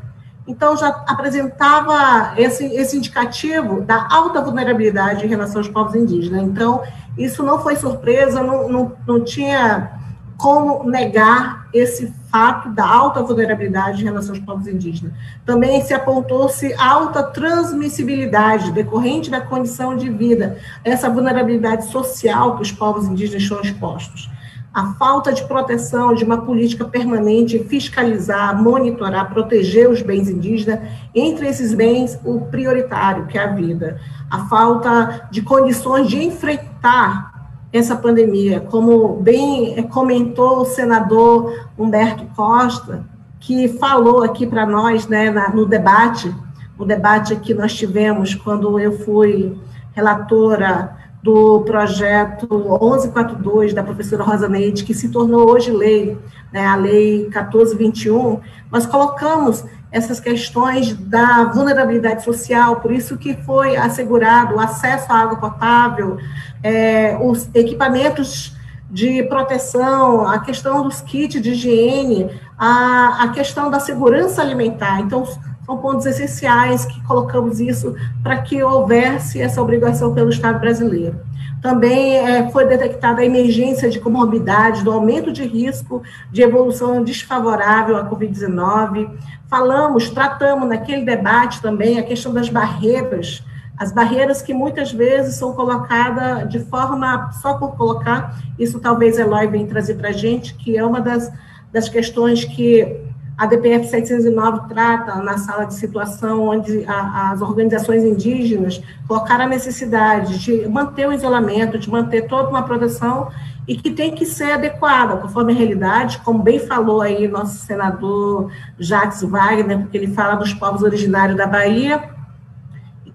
Então, já apresentava esse, esse indicativo da alta vulnerabilidade em relação aos povos indígenas. Então, isso não foi surpresa, não, não, não tinha como negar esse fato da alta vulnerabilidade em relação aos povos indígenas. Também se apontou-se alta transmissibilidade decorrente da condição de vida, essa vulnerabilidade social que os povos indígenas estão expostos. A falta de proteção de uma política permanente, fiscalizar, monitorar, proteger os bens indígenas, entre esses bens, o prioritário, que é a vida. A falta de condições de enfrentar essa pandemia. Como bem comentou o senador Humberto Costa, que falou aqui para nós né, no debate, o debate que nós tivemos quando eu fui relatora do projeto 1142 da professora Rosa Neide, que se tornou hoje lei, né, a lei 1421, nós colocamos essas questões da vulnerabilidade social, por isso que foi assegurado o acesso à água potável, é, os equipamentos de proteção, a questão dos kits de higiene, a, a questão da segurança alimentar. Então, são pontos essenciais que colocamos isso para que houvesse essa obrigação pelo Estado brasileiro. Também é, foi detectada a emergência de comorbidades, do aumento de risco de evolução desfavorável à Covid-19. Falamos, tratamos naquele debate também a questão das barreiras, as barreiras que muitas vezes são colocadas de forma, só por colocar, isso talvez Eloy venha trazer para a gente, que é uma das, das questões que A DPF 709 trata na sala de situação onde a, as organizações indígenas colocaram a necessidade de manter o isolamento, de manter toda uma proteção e que tem que ser adequada conforme a realidade, como bem falou aí nosso senador Jacques Wagner, porque ele fala dos povos originários da Bahia,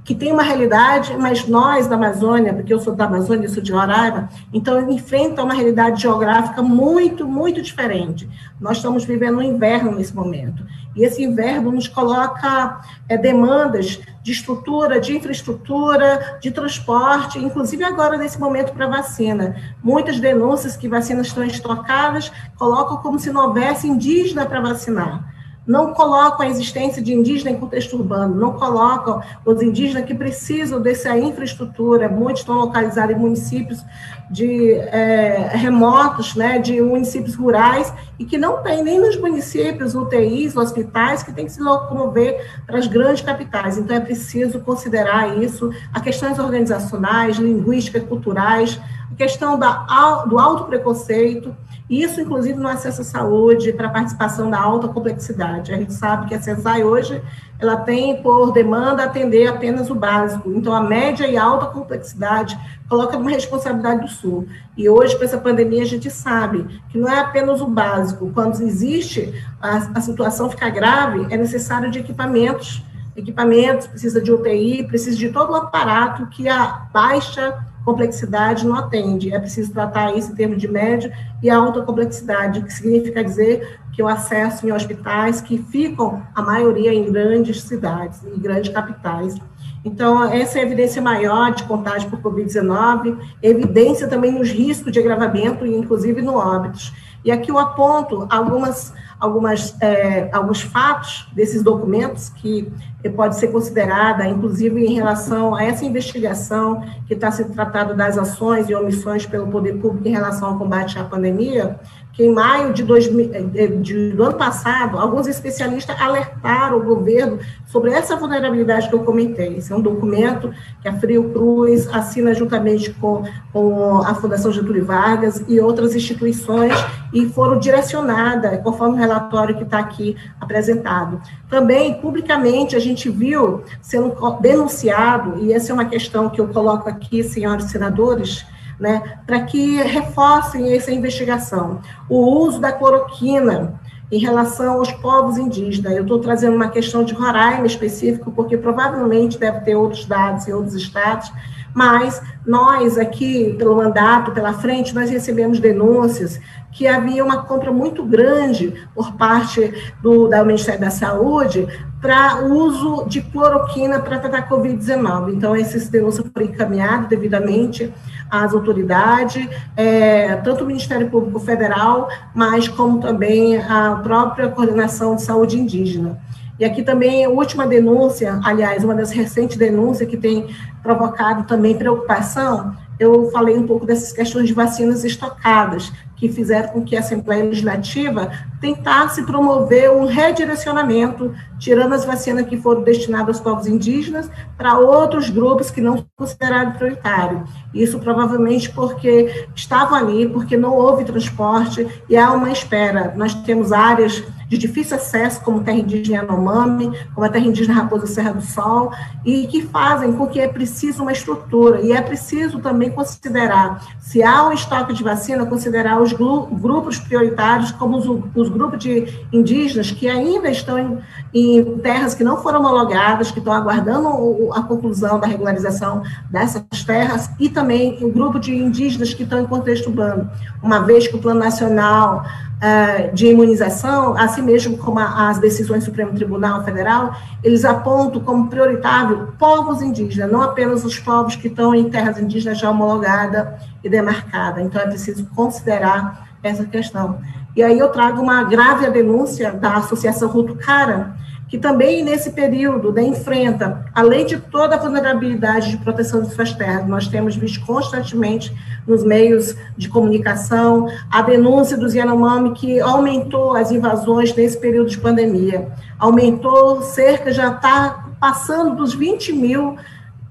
que tem uma realidade, mas nós da Amazônia, porque eu sou da Amazônia, sou de Roraima, então enfrenta uma realidade geográfica muito, muito diferente. Nós estamos vivendo um inverno nesse momento. E esse inverno nos coloca é, demandas de estrutura, de infraestrutura, de transporte, inclusive agora nesse momento para vacina. Muitas denúncias que vacinas estão estocadas colocam como se não houvesse indígena para vacinar não colocam a existência de indígena em contexto urbano, não colocam os indígenas que precisam dessa infraestrutura, muitos estão localizados em municípios de é, remotos, né, de municípios rurais, e que não tem nem nos municípios UTIs, hospitais, que tem que se locomover para as grandes capitais. Então, é preciso considerar isso, a questões organizacionais, linguísticas, culturais, a questão da, do alto preconceito, isso, inclusive, no acesso à saúde, para a participação da alta complexidade. A gente sabe que a CESAI hoje, ela tem por demanda atender apenas o básico. Então, a média e alta complexidade coloca uma responsabilidade do Sul. E hoje, com essa pandemia, a gente sabe que não é apenas o básico. Quando existe, a, a situação fica grave, é necessário de equipamentos, equipamentos, precisa de UTI, precisa de todo o aparato que a baixa complexidade não atende. É preciso tratar isso em termos de médio e alta complexidade, que significa dizer que o acesso em hospitais que ficam, a maioria, em grandes cidades, em grandes capitais. Então, essa é a evidência maior de contágio por Covid-19, evidência também nos riscos de agravamento, inclusive no óbitos. E aqui eu aponto algumas, algumas, é, alguns fatos desses documentos que pode ser considerada, inclusive em relação a essa investigação que está se tratando das ações e omissões pelo poder público em relação ao combate à pandemia, que em maio de, dois, eh, de, do ano passado, alguns especialistas alertaram o governo sobre essa vulnerabilidade que eu comentei. Esse é um documento que a Frio Cruz assina juntamente com, com a Fundação Getúlio Vargas e outras instituições e foram direcionadas, conforme o relatório que está aqui apresentado. Também, publicamente, a gente viu sendo denunciado, e essa é uma questão que eu coloco aqui, senhores senadores, né, para que reforcem essa investigação. O uso da cloroquina em relação aos povos indígenas. Eu estou trazendo uma questão de Roraima específico, porque provavelmente deve ter outros dados em outros estados, mas nós aqui, pelo mandato, pela frente, nós recebemos denúncias que havia uma compra muito grande por parte do, do Ministério da Saúde para uso de cloroquina para tratar Covid-19. Então, essas denúncias foram encaminhadas devidamente às autoridades, é, tanto o Ministério Público Federal, mas como também a própria Coordenação de Saúde Indígena. E aqui também a última denúncia, aliás, uma das recentes denúncias que tem provocado também preocupação, eu falei um pouco dessas questões de vacinas estocadas, que fizeram com que a Assembleia Legislativa tentasse promover um redirecionamento, tirando as vacinas que foram destinadas aos povos indígenas para outros grupos que não consideraram prioritário. Isso provavelmente porque estavam ali, porque não houve transporte e há uma espera. Nós temos áreas de difícil acesso, como terra indígena Yanomami, como a terra indígena Raposa Serra do Sol, e que fazem com que é preciso uma estrutura, e é preciso também considerar, se há um estoque de vacina, considerar os grupos prioritários, como os, os grupos de indígenas que ainda estão em, terras que não foram homologadas, que estão aguardando a conclusão da regularização dessas terras, e também o grupo de indígenas que estão em contexto urbano, uma vez que o Plano Nacional uh, de Imunização, assim mesmo como a, as decisões do Supremo Tribunal Federal, eles apontam como prioritário povos indígenas, não apenas os povos que estão em terras indígenas já homologada e demarcada. Então, é preciso considerar essa questão. E aí eu trago uma grave denúncia da Associação Rutucara, que também nesse período né, enfrenta, além de toda a vulnerabilidade de proteção de suas terras, nós temos visto constantemente nos meios de comunicação a denúncia dos Yanomami que aumentou as invasões nesse período de pandemia, aumentou cerca, já está passando dos 20 mil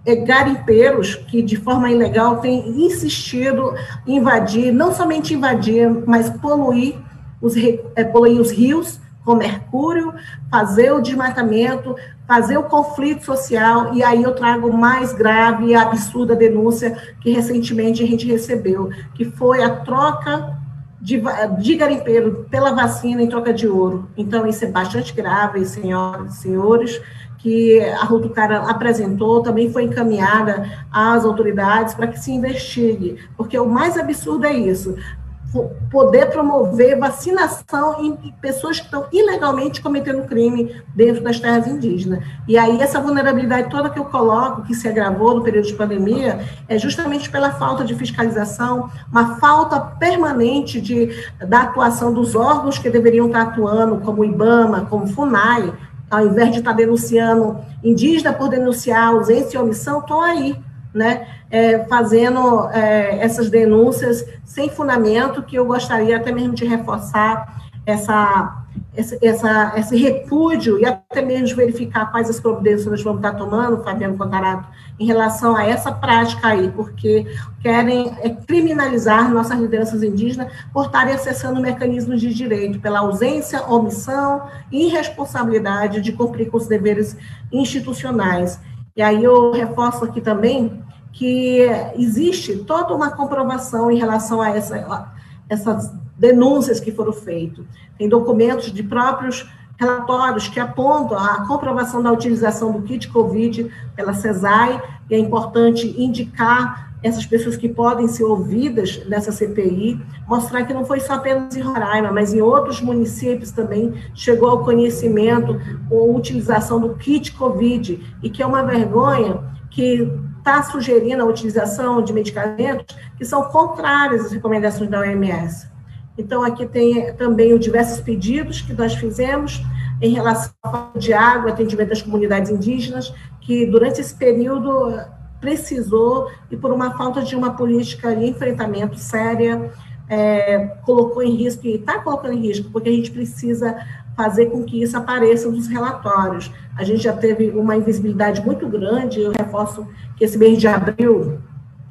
eh, garimpeiros que de forma ilegal têm insistido invadir, não somente invadir, mas poluir os, é, poluir os rios, com mercúrio, fazer o desmatamento, fazer o conflito social, e aí eu trago mais grave e absurda denúncia que recentemente a gente recebeu, que foi a troca de, de garimpeiro pela vacina em troca de ouro. Então, isso é bastante grave, senhoras e senhores, que a Rutucara apresentou, também foi encaminhada às autoridades para que se investigue, porque o mais absurdo é isso, poder promover vacinação em pessoas que estão ilegalmente cometendo crime dentro das terras indígenas. E aí essa vulnerabilidade toda que eu coloco, que se agravou no período de pandemia, é justamente pela falta de fiscalização, uma falta permanente de, da atuação dos órgãos que deveriam estar atuando, como o IBAMA, como o FUNAI, ao invés de estar denunciando indígena por denunciar ausência e omissão, estão aí né, é, fazendo é, essas denúncias sem fundamento, que eu gostaria até mesmo de reforçar essa, essa, esse repúdio e até mesmo verificar quais as providências nós vamos estar tomando, Fabiano Contarato, em relação a essa prática aí, porque querem é, criminalizar nossas lideranças indígenas por estarem acessando mecanismos de direito, pela ausência, omissão e irresponsabilidade de cumprir com os deveres institucionais. E aí eu reforço aqui também que existe toda uma comprovação em relação a, essa, essas denúncias que foram feitas. Tem documentos de próprios relatórios que apontam a comprovação da utilização do kit COVID pela CESAI, e é importante indicar essas pessoas que podem ser ouvidas nessa CPI, mostrar que não foi só apenas em Roraima, mas em outros municípios também chegou ao conhecimento a utilização do kit COVID, e que é uma vergonha que está sugerindo a utilização de medicamentos que são contrários às recomendações da OMS. Então, aqui tem também os diversos pedidos que nós fizemos em relação falta de água, atendimento das comunidades indígenas, que durante esse período precisou, e por uma falta de uma política de enfrentamento séria, é, colocou em risco, e está colocando em risco, porque a gente precisa fazer com que isso apareça nos relatórios. A gente já teve uma invisibilidade muito grande, eu reforço que esse mês de abril,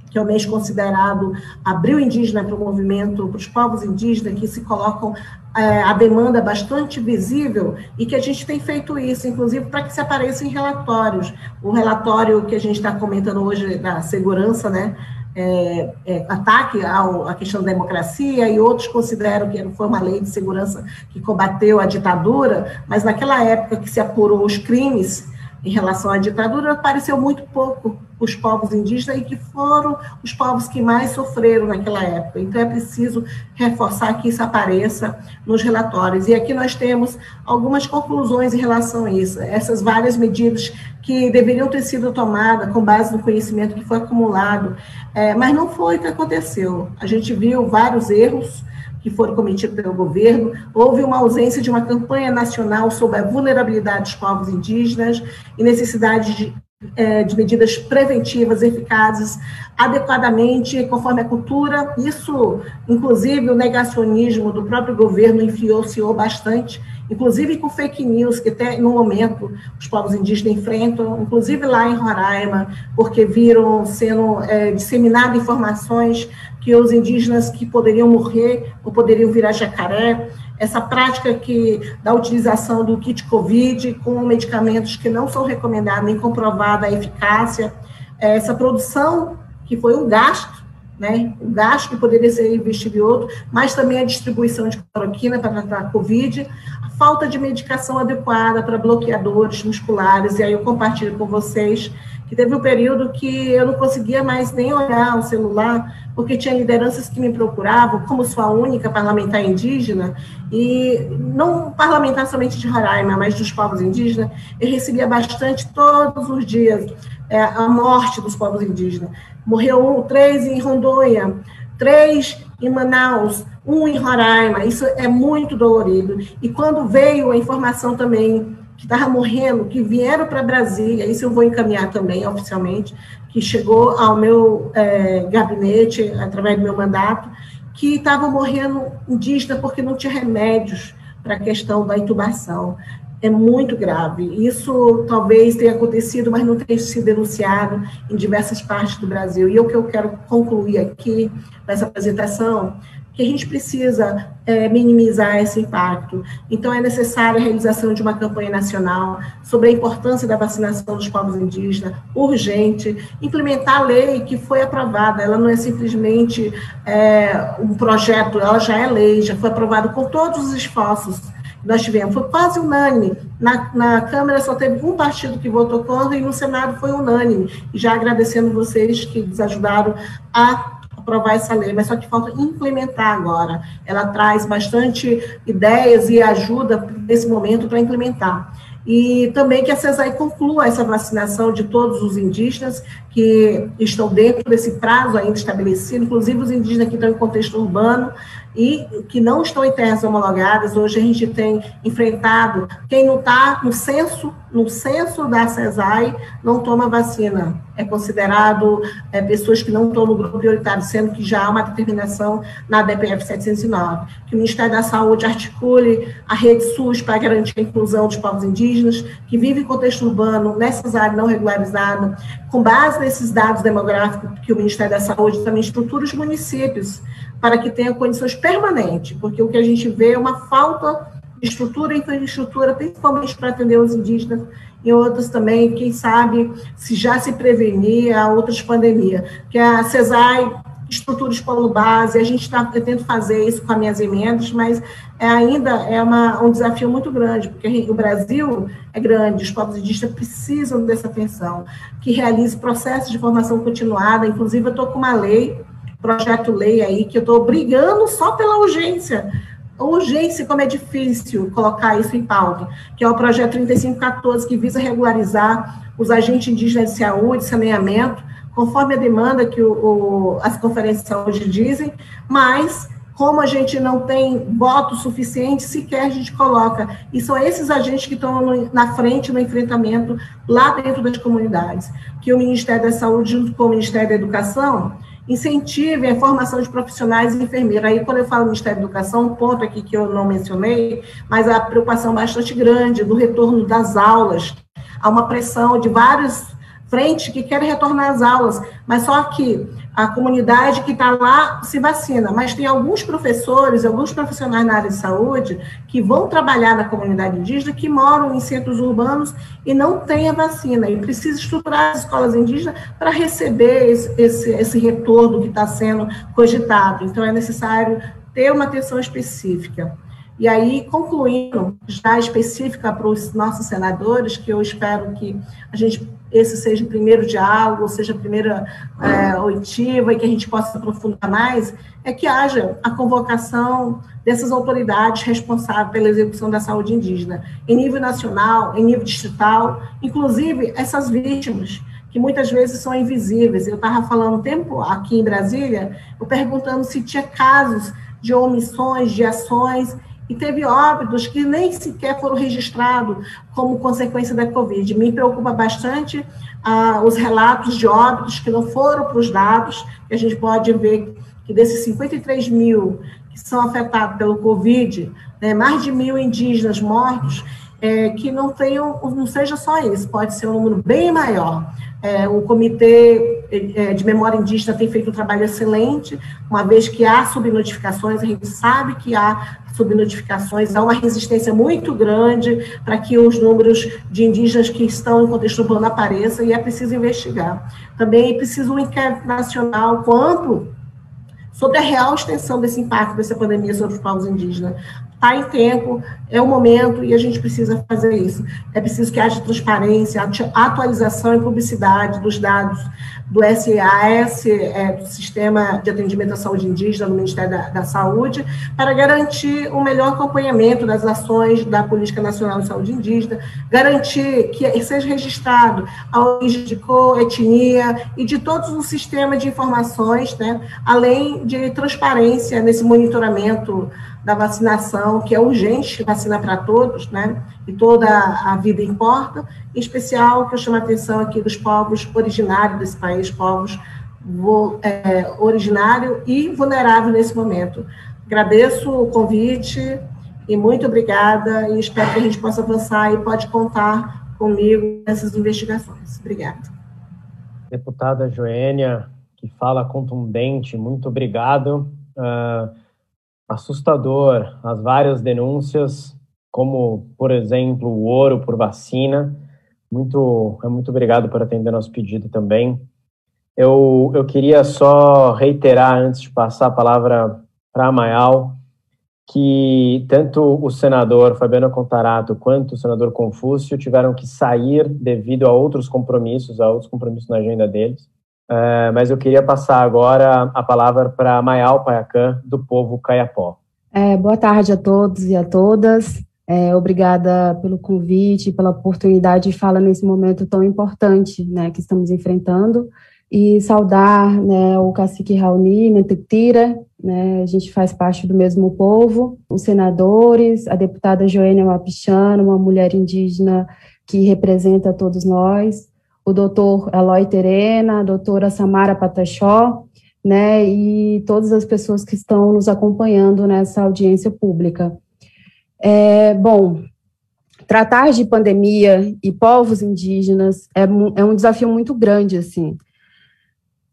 que é o mês considerado abril indígena para o movimento, para os povos indígenas, que se colocam é, a demanda bastante visível e que a gente tem feito isso, inclusive para que se apareça em relatórios. O relatório que a gente está comentando hoje da segurança, né, é, é, ataque ao, à questão da democracia, e outros consideram que foi uma lei de segurança que combateu a ditadura, mas naquela época que se apurou os crimes em relação à ditadura, apareceu muito pouco os povos indígenas e que foram os povos que mais sofreram naquela época. Então, é preciso reforçar que isso apareça nos relatórios. E aqui nós temos algumas conclusões em relação a isso. Essas várias medidas que deveriam ter sido tomadas com base no conhecimento que foi acumulado, é, mas não foi o que aconteceu. A gente viu vários erros que foram cometidos pelo governo, houve uma ausência de uma campanha nacional sobre a vulnerabilidade dos povos indígenas e necessidade de é, de medidas preventivas eficazes, adequadamente, conforme a cultura. Isso, inclusive, o negacionismo do próprio governo influenciou bastante, inclusive com fake news, que até no momento os povos indígenas enfrentam, inclusive lá em Roraima, porque viram sendo é, disseminadas informações que os indígenas que poderiam morrer ou poderiam virar jacaré, essa prática que da utilização do kit COVID com medicamentos que não são recomendados nem comprovada a eficácia, é, essa produção que foi um gasto, né, um gasto que poderia ser investido em outro, mas também a distribuição de cloroquina para tratar a COVID, falta de medicação adequada para bloqueadores musculares, e aí eu compartilho com vocês que teve um período que eu não conseguia mais nem olhar o celular, porque tinha lideranças que me procuravam, como sua única parlamentar indígena, e não parlamentar somente de Roraima, mas dos povos indígenas, eu recebia bastante todos os dias é, a morte dos povos indígenas. Morreu um, três em Rondônia, três em Manaus, um em Roraima, isso é muito dolorido. E quando veio a informação também que estava morrendo, que vieram para Brasília, isso eu vou encaminhar também oficialmente, que chegou ao meu é, gabinete, através do meu mandato, que estavam morrendo indígena porque não tinha remédios para a questão da intubação. É muito grave. Isso talvez tenha acontecido, mas não tenha sido denunciado em diversas partes do Brasil. E o que eu quero concluir aqui, nessa apresentação, que a gente precisa é, minimizar esse impacto. Então, é necessária a realização de uma campanha nacional sobre a importância da vacinação dos povos indígenas, urgente, implementar a lei que foi aprovada, ela não é simplesmente é, um projeto, ela já é lei, já foi aprovada com todos os esforços nós tivemos, foi quase unânime. Na, na Câmara só teve um partido que votou contra e no Senado foi unânime. Já agradecendo vocês que nos ajudaram a aprovar essa lei, mas só que falta implementar agora. Ela traz bastante ideias e ajuda nesse momento para implementar. E também que a CESAI conclua essa vacinação de todos os indígenas que estão dentro desse prazo ainda estabelecido, inclusive os indígenas que estão em contexto urbano, e que não estão em terras homologadas. Hoje a gente tem enfrentado quem não está no censo, no censo da CESAI, não toma vacina. É considerado é, pessoas que não estão no grupo prioritário, sendo que já há uma determinação na DPF 709. Que o Ministério da Saúde articule a rede SUS para garantir a inclusão dos povos indígenas que vivem em contexto urbano, nessas áreas não regularizadas, com base nesses dados demográficos que o Ministério da Saúde também estrutura os municípios para que tenha condições permanentes, porque o que a gente vê é uma falta de estrutura e infraestrutura, principalmente para atender os indígenas e outros também, quem sabe, se já se prevenir a outras pandemias, que a CESAI estrutura de polo base, a gente está tentando fazer isso com as minhas emendas, mas é, ainda é uma, um desafio muito grande, porque o Brasil é grande, os povos indígenas precisam dessa atenção, que realize processos de formação continuada, inclusive eu estou com uma lei projeto-lei aí, que eu estou brigando só pela urgência. Urgência, como é difícil colocar isso em pauta, que é o projeto 3514, que visa regularizar os agentes indígenas de saúde, saneamento, conforme a demanda que o, o, as conferências de saúde dizem, mas como a gente não tem voto suficiente, sequer a gente coloca. E são esses agentes que estão no, na frente no enfrentamento lá dentro das comunidades. Que o Ministério da Saúde, junto com o Ministério da Educação, incentive a formação de profissionais e enfermeiros. Aí, quando eu falo Ministério da Educação, um ponto aqui que eu não mencionei, mas a preocupação bastante grande do retorno das aulas. Há uma pressão de várias frentes que querem retornar às aulas, mas só que a comunidade que está lá se vacina, mas tem alguns professores, alguns profissionais na área de saúde que vão trabalhar na comunidade indígena, que moram em centros urbanos e não têm a vacina, e precisa estruturar as escolas indígenas para receber esse, esse, esse retorno que está sendo cogitado. Então, é necessário ter uma atenção específica. E aí, concluindo, já específica para os nossos senadores, que eu espero que a gente esse seja o primeiro diálogo, seja a primeira é, oitiva, e que a gente possa aprofundar mais, é que haja a convocação dessas autoridades responsáveis pela execução da saúde indígena, em nível nacional, em nível distrital, inclusive essas vítimas, que muitas vezes são invisíveis. Eu estava falando um tempo aqui em Brasília, eu perguntando se tinha casos de omissões, de ações e teve óbitos que nem sequer foram registrados como consequência da Covid. Me preocupa bastante ah, os relatos de óbitos que não foram para os dados, que a gente pode ver que desses 53 mil que são afetados pelo Covid, né, mais de mil indígenas mortos, é, que não tenham, não seja só isso, pode ser um número bem maior. É, o Comitê é, de Memória Indígena tem feito um trabalho excelente, uma vez que há subnotificações, a gente sabe que há subnotificações, há uma resistência muito grande para que os números de indígenas que estão em contexto urbano apareçam e é preciso investigar. Também é preciso um inquérito nacional amplo sobre a real extensão desse impacto dessa pandemia sobre os povos indígenas está em tempo, é o momento e a gente precisa fazer isso. É preciso que haja transparência, atualização e publicidade dos dados do SAS, é, do Sistema de Atendimento à Saúde Indígena do Ministério da, da, Saúde, para garantir o melhor acompanhamento das ações da Política Nacional de Saúde Indígena, garantir que seja registrado a origem de cor, etnia e de todos os sistemas de informações, né, além de transparência nesse monitoramento da vacinação, que é urgente, vacina para todos, né? E toda a vida importa, em especial que eu chamo a atenção aqui dos povos originários desse país, povos é, originário e vulnerável nesse momento. Agradeço o convite e muito obrigada e espero que a gente possa avançar e pode contar comigo nessas investigações. Obrigada. Deputada Joênia, que fala contundente, muito obrigado. Uh, assustador as várias denúncias, como, por exemplo, o ouro por vacina. Muito, muito obrigado por atender nosso pedido também. Eu, eu queria só reiterar, antes de passar a palavra para a Mayal, que tanto o senador Fabiano Contarato quanto o senador Confúcio tiveram que sair devido a outros compromissos, a outros compromissos na agenda deles. É, mas eu queria passar agora a palavra para Mayal Paiacã, do povo Caiapó. É, boa tarde a todos e a todas. É, obrigada pelo convite, pela oportunidade de falar nesse momento tão importante né, que estamos enfrentando e saudar né, o cacique Raoni Mentitira, né, a gente faz parte do mesmo povo, os senadores, a deputada Joênia Wapichana, uma mulher indígena que representa todos nós, o doutor Eloy Terena, a doutora Samara Patachó, né, e todas as pessoas que estão nos acompanhando nessa audiência pública. É, bom, tratar de pandemia e povos indígenas é, é um desafio muito grande, assim,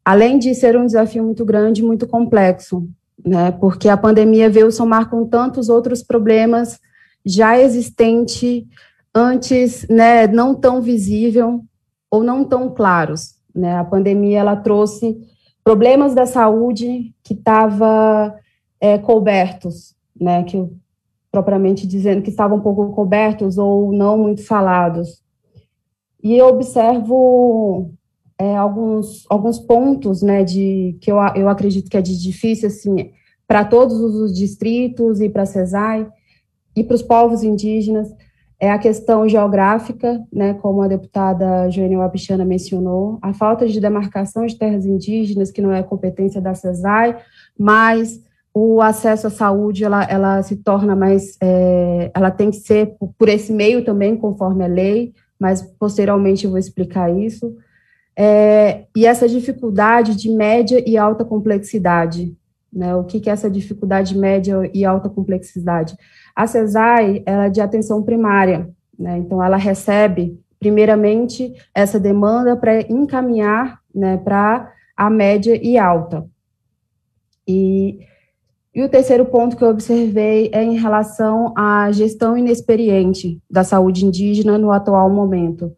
além de ser um desafio muito grande, muito complexo, né? Porque a pandemia veio somar com tantos outros problemas já existentes antes, né, não tão visível ou não tão claros, né? A pandemia ela trouxe problemas da saúde que estavam é, cobertos, né? Que propriamente dizendo que estavam um pouco cobertos ou não muito falados. E eu observo é, alguns, alguns pontos, né, de, que eu, eu acredito que é de difícil, assim, para todos os distritos e para a CESAI e para os povos indígenas, é a questão geográfica, né, como a deputada Joênia Wapichana mencionou, a falta de demarcação de terras indígenas, que não é competência da CESAI, mas o acesso à saúde, ela, ela se torna mais, é, ela tem que ser por esse meio também, conforme a lei, mas posteriormente eu vou explicar isso é, e essa dificuldade de média e alta complexidade. Né? O que, que é essa dificuldade média e alta complexidade? A CESAI é de atenção primária, né? então ela recebe, primeiramente, essa demanda para encaminhar né, para a média e alta. E, e o terceiro ponto que eu observei é em relação à gestão inexperiente da saúde indígena no atual momento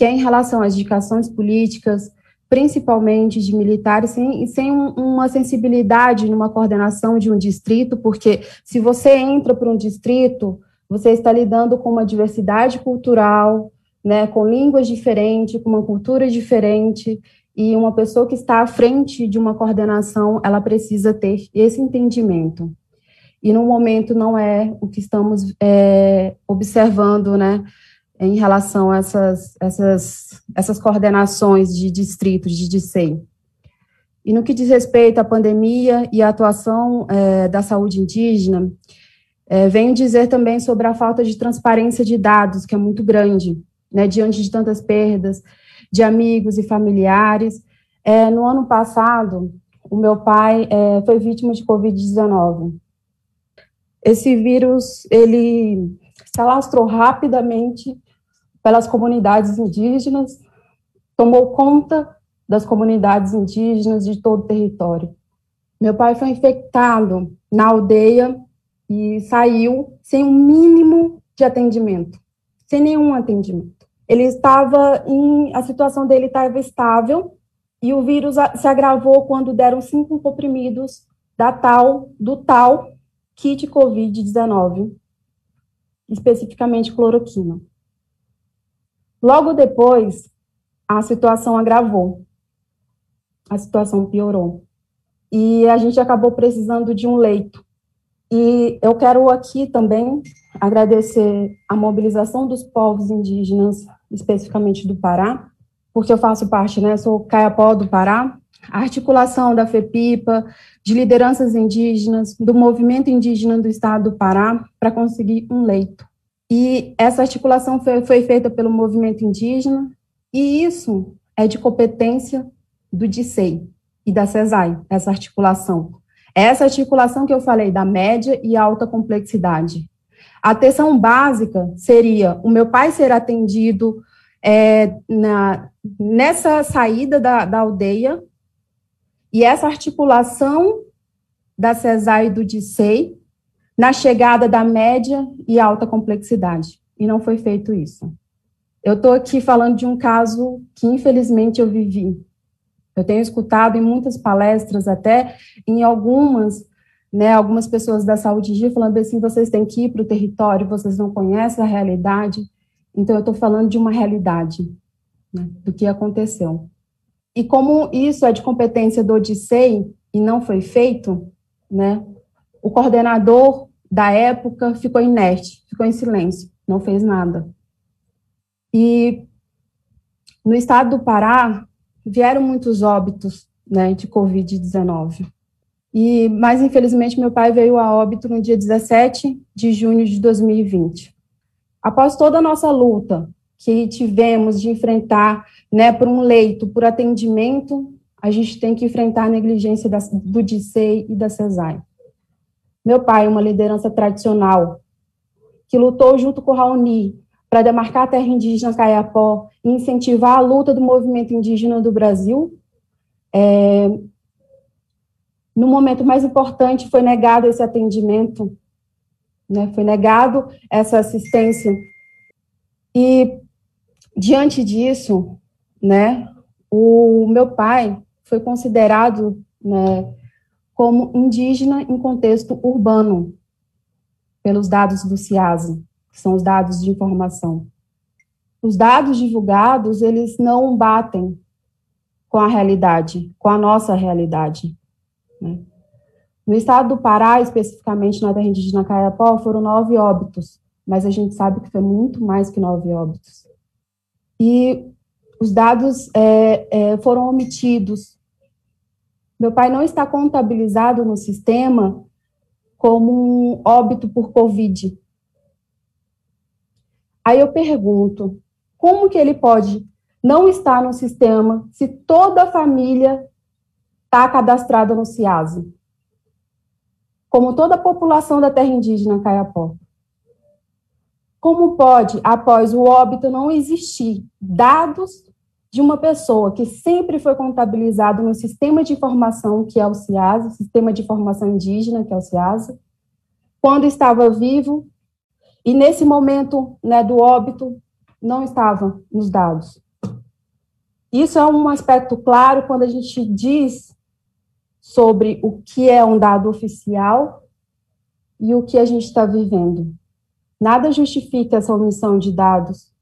que é em relação às indicações políticas, principalmente de militares, sem, sem um, uma sensibilidade numa coordenação de um distrito, porque se você entra para um distrito, você está lidando com uma diversidade cultural, né, com línguas diferentes, com uma cultura diferente, e uma pessoa que está à frente de uma coordenação, ela precisa ter esse entendimento. E no momento não é o que estamos é, observando, né, em relação a essas, essas, essas coordenações de distritos, de DICEI. E no que diz respeito à pandemia e à atuação é, da saúde indígena, é, venho dizer também sobre a falta de transparência de dados, que é muito grande, né, diante de tantas perdas de amigos e familiares. É, no ano passado, o meu pai é, foi vítima de Covid-19. Esse vírus, ele se alastrou rapidamente pelas comunidades indígenas, tomou conta das comunidades indígenas de todo o território. Meu pai foi infectado na aldeia e saiu sem um mínimo de atendimento, sem nenhum atendimento. Ele estava em, a situação dele estava estável e o vírus se agravou quando deram cinco comprimidos da tal, do tal kit COVID-19, especificamente cloroquina. Logo depois, a situação agravou, a situação piorou. E a gente acabou precisando de um leito. E eu quero aqui também agradecer a mobilização dos povos indígenas, especificamente do Pará, porque eu faço parte, né, sou Caiapó do Pará, a articulação da FEPIPA, de lideranças indígenas, do movimento indígena do estado do Pará, para conseguir um leito. E essa articulação foi, foi feita pelo movimento indígena, e isso é de competência do DICEI e da CESAI, essa articulação. Essa articulação que eu falei, da média e alta complexidade. A atenção básica seria o meu pai ser atendido é, na, nessa saída da, da aldeia, e essa articulação da CESAI e do DICEI na chegada da média e alta complexidade, e não foi feito isso. Eu estou aqui falando de um caso que, infelizmente, eu vivi. Eu tenho escutado em muitas palestras, até em algumas, né, algumas pessoas da saúde dia falando assim, vocês têm que ir para o território, vocês não conhecem a realidade. Então, eu estou falando de uma realidade, né, do que aconteceu. E como isso é de competência do Odissei e não foi feito, né, o coordenador da época ficou inerte, ficou em silêncio, não fez nada. E no estado do Pará, vieram muitos óbitos né, de Covid-19. E, mas, infelizmente, meu pai veio a óbito no dia 17 de junho de 2020. Após toda a nossa luta que tivemos de enfrentar né, por um leito, por atendimento, a gente tem que enfrentar a negligência da, do DICEI e da CESAI. Meu pai, uma liderança tradicional, que lutou junto com o Raoni para demarcar a terra indígena Caiapó e incentivar a luta do movimento indígena do Brasil. É, no momento mais importante, foi negado esse atendimento, né, foi negado essa assistência. E, diante disso, né, o meu pai foi considerado né, como indígena em contexto urbano, pelos dados do CIASE, que são os dados de informação. Os dados divulgados, eles não batem com a realidade, com a nossa realidade. Né? No estado do Pará, especificamente na terra indígena Caiapó, foram nove óbitos, mas a gente sabe que foi muito mais que nove óbitos. E os dados é, é, foram omitidos meu pai não está contabilizado no sistema como um óbito por Covid. Aí eu pergunto, como que ele pode não estar no sistema se toda a família está cadastrada no CIASE? Como toda a população da terra indígena Caiapó. Como pode, após o óbito não existir dados de uma pessoa que sempre foi contabilizado no sistema de informação que é o CIASA, Sistema de Informação Indígena, que é o CIASA, quando estava vivo, e nesse momento né, do óbito, não estava nos dados. Isso é um aspecto claro quando a gente diz sobre o que é um dado oficial e o que a gente está vivendo. Nada justifica essa omissão de dados.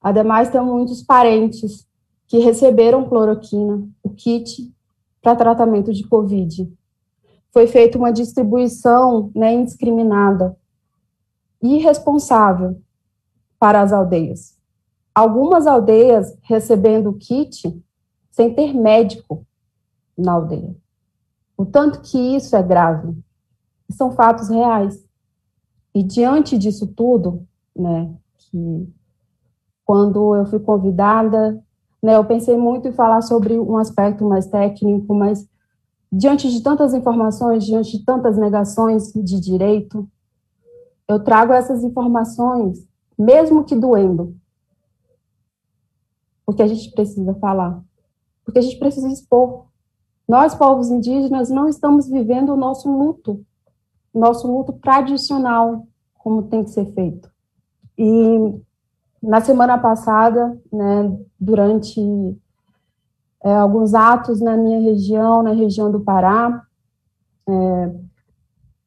Ademais, tem muitos parentes que receberam cloroquina, o kit, para tratamento de Covid. Foi feita uma distribuição né, indiscriminada e irresponsável para as aldeias. Algumas aldeias recebendo o kit sem ter médico na aldeia. O tanto que isso é grave. São fatos reais. E diante disso tudo, né, que quando eu fui convidada né, eu pensei muito em falar sobre um aspecto mais técnico, mas diante de tantas informações, diante de tantas negações de direito, eu trago essas informações, mesmo que doendo, porque a gente precisa falar, porque a gente precisa expor. Nós, povos indígenas, não estamos vivendo o nosso luto, nosso luto tradicional, como tem que ser feito. E na semana passada, né, durante é, alguns atos na minha região, na região do Pará, é,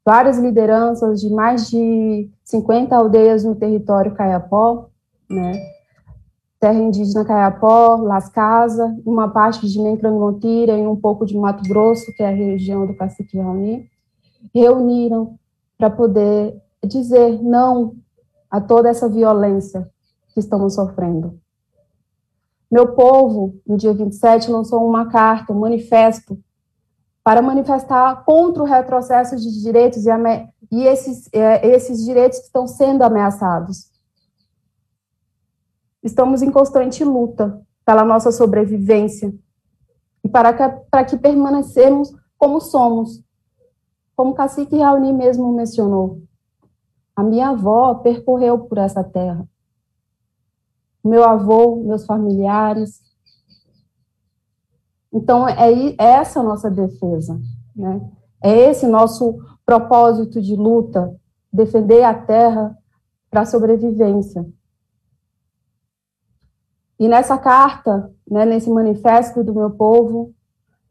várias lideranças de mais de 50 aldeias no território Caiapó, né, terra indígena Caiapó, Las Casas, uma parte de Mencrangontira e um pouco de Mato Grosso, que é a região do Cacique Raoni, reuniram para poder dizer não a toda essa violência que estamos sofrendo. Meu povo, no dia 27, lançou uma carta, um manifesto, para manifestar contra o retrocesso de direitos e, e esses, é, esses direitos que estão sendo ameaçados. Estamos em constante luta pela nossa sobrevivência e para que, para que permanecemos como somos, como Cacique Raoni mesmo mencionou. A minha avó percorreu por essa terra meu avô, meus familiares. Então, é, é essa a nossa defesa, né? É esse nosso propósito de luta, defender a terra para a sobrevivência. E nessa carta, né, nesse manifesto do meu povo,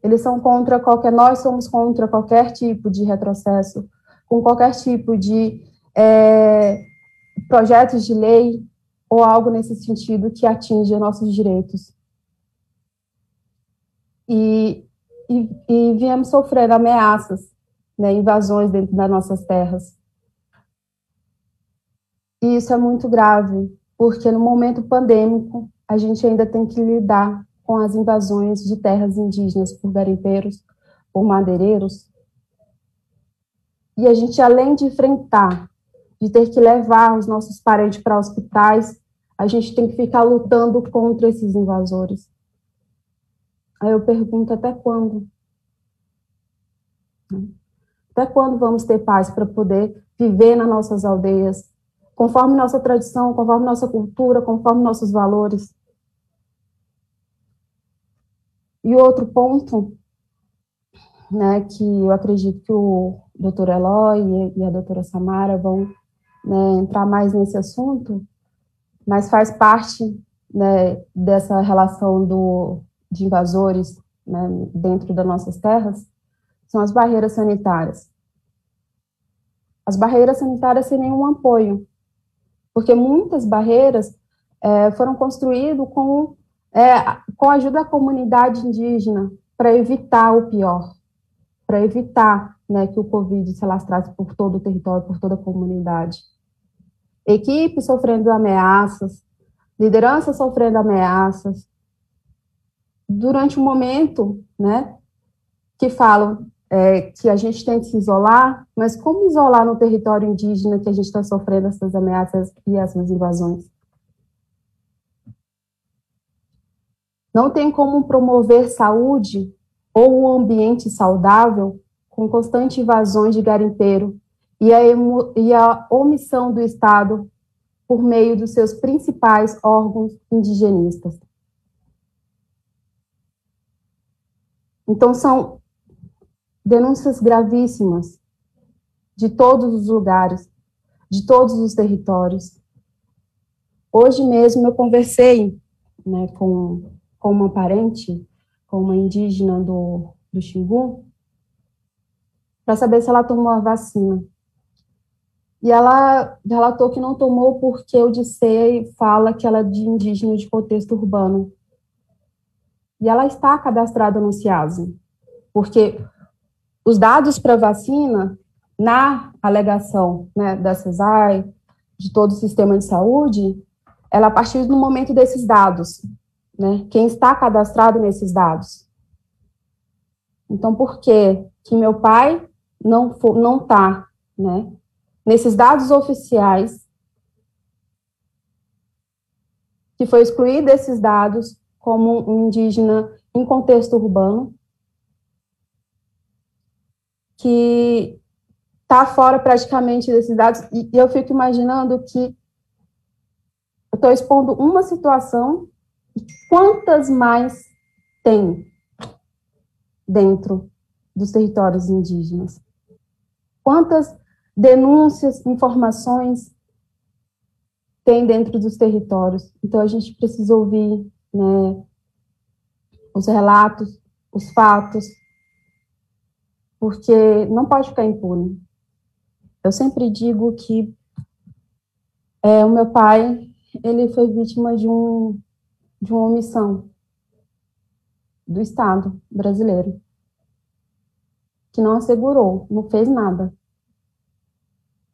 eles são contra qualquer, nós somos contra qualquer tipo de retrocesso, com qualquer tipo de é, projetos de lei ou algo nesse sentido que atinja nossos direitos. E, e, e viemos sofrendo ameaças, né, invasões dentro das nossas terras. E isso é muito grave, porque no momento pandêmico, a gente ainda tem que lidar com as invasões de terras indígenas por garimpeiros, por madeireiros. E a gente, além de enfrentar, de ter que levar os nossos parentes para hospitais, a gente tem que ficar lutando contra esses invasores. Aí eu pergunto: até quando? Até quando vamos ter paz para poder viver nas nossas aldeias, conforme nossa tradição, conforme nossa cultura, conforme nossos valores? E outro ponto, né, que eu acredito que o doutor Eloy e a doutora Samara vão né, entrar mais nesse assunto, mas faz parte né, dessa relação do, de invasores né, dentro das nossas terras, são as barreiras sanitárias. As barreiras sanitárias sem nenhum apoio, porque muitas barreiras é, foram construídas com é, com a ajuda da comunidade indígena, para evitar o pior, para evitar né, que o Covid se alastrasse por todo o território, por toda a comunidade. Equipe sofrendo ameaças, liderança sofrendo ameaças, durante um momento, né, que falam é, que a gente tem que se isolar, mas como isolar no território indígena que a gente está sofrendo essas ameaças e essas invasões? Não tem como promover saúde ou um ambiente saudável com constante invasões de garimpeiro e a, e a omissão do Estado por meio dos seus principais órgãos indigenistas. Então, são denúncias gravíssimas de todos os lugares, de todos os territórios. Hoje mesmo eu conversei né, com com uma parente, com uma indígena do, do Xingu, para saber se ela tomou a vacina. E ela relatou que não tomou porque o DICEI fala que ela é de indígena de contexto urbano. E ela está cadastrada no CIASE, porque os dados para vacina, na alegação né, da CESAI, de todo o sistema de saúde, ela a partir do momento desses dados, né? Quem está cadastrado nesses dados. Então, por que que meu pai não for, não está, né? Nesses dados oficiais que foi excluído desses dados como um indígena em contexto urbano, que está fora praticamente desses dados, e, e eu fico imaginando que eu estou expondo uma situação quantas mais tem dentro dos territórios indígenas? Quantas denúncias, informações tem dentro dos territórios? Então, a gente precisa ouvir né, os relatos, os fatos, porque não pode ficar impune. Eu sempre digo que é, o meu pai, ele foi vítima de um de uma omissão do Estado brasileiro, que não assegurou, não fez nada.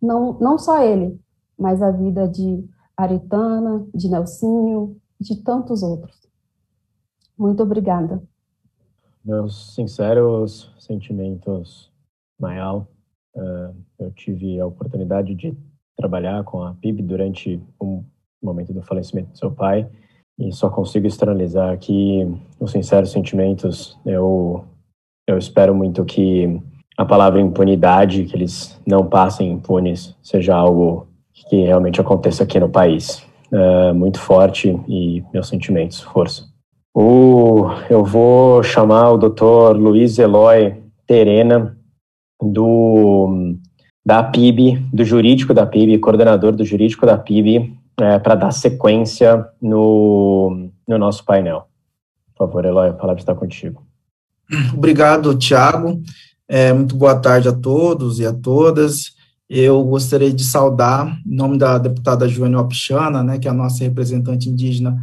Não, não só ele, mas a vida de Aritana, de Nelsinho, de tantos outros. Muito obrigada. Meus sinceros sentimentos, Mayal. Uh, eu tive a oportunidade de trabalhar com a PIB durante um momento do falecimento do seu pai e só consigo externalizar aqui os sinceros sentimentos. Eu, eu espero muito que a palavra impunidade, que eles não passem impunes, seja algo que realmente aconteça aqui no país. É muito forte e meus sentimentos, força. O, eu vou chamar o Dr. Luiz Eloy Terena, do da PIB, do jurídico da PIB, coordenador do jurídico da PIB, é, para dar sequência no, no nosso painel. Por favor, Eloy, a palavra está contigo. Obrigado, Tiago. É, muito boa tarde a todos e a todas. Eu gostaria de saudar, em nome da deputada Joênia Opchana, né, que é a nossa representante indígena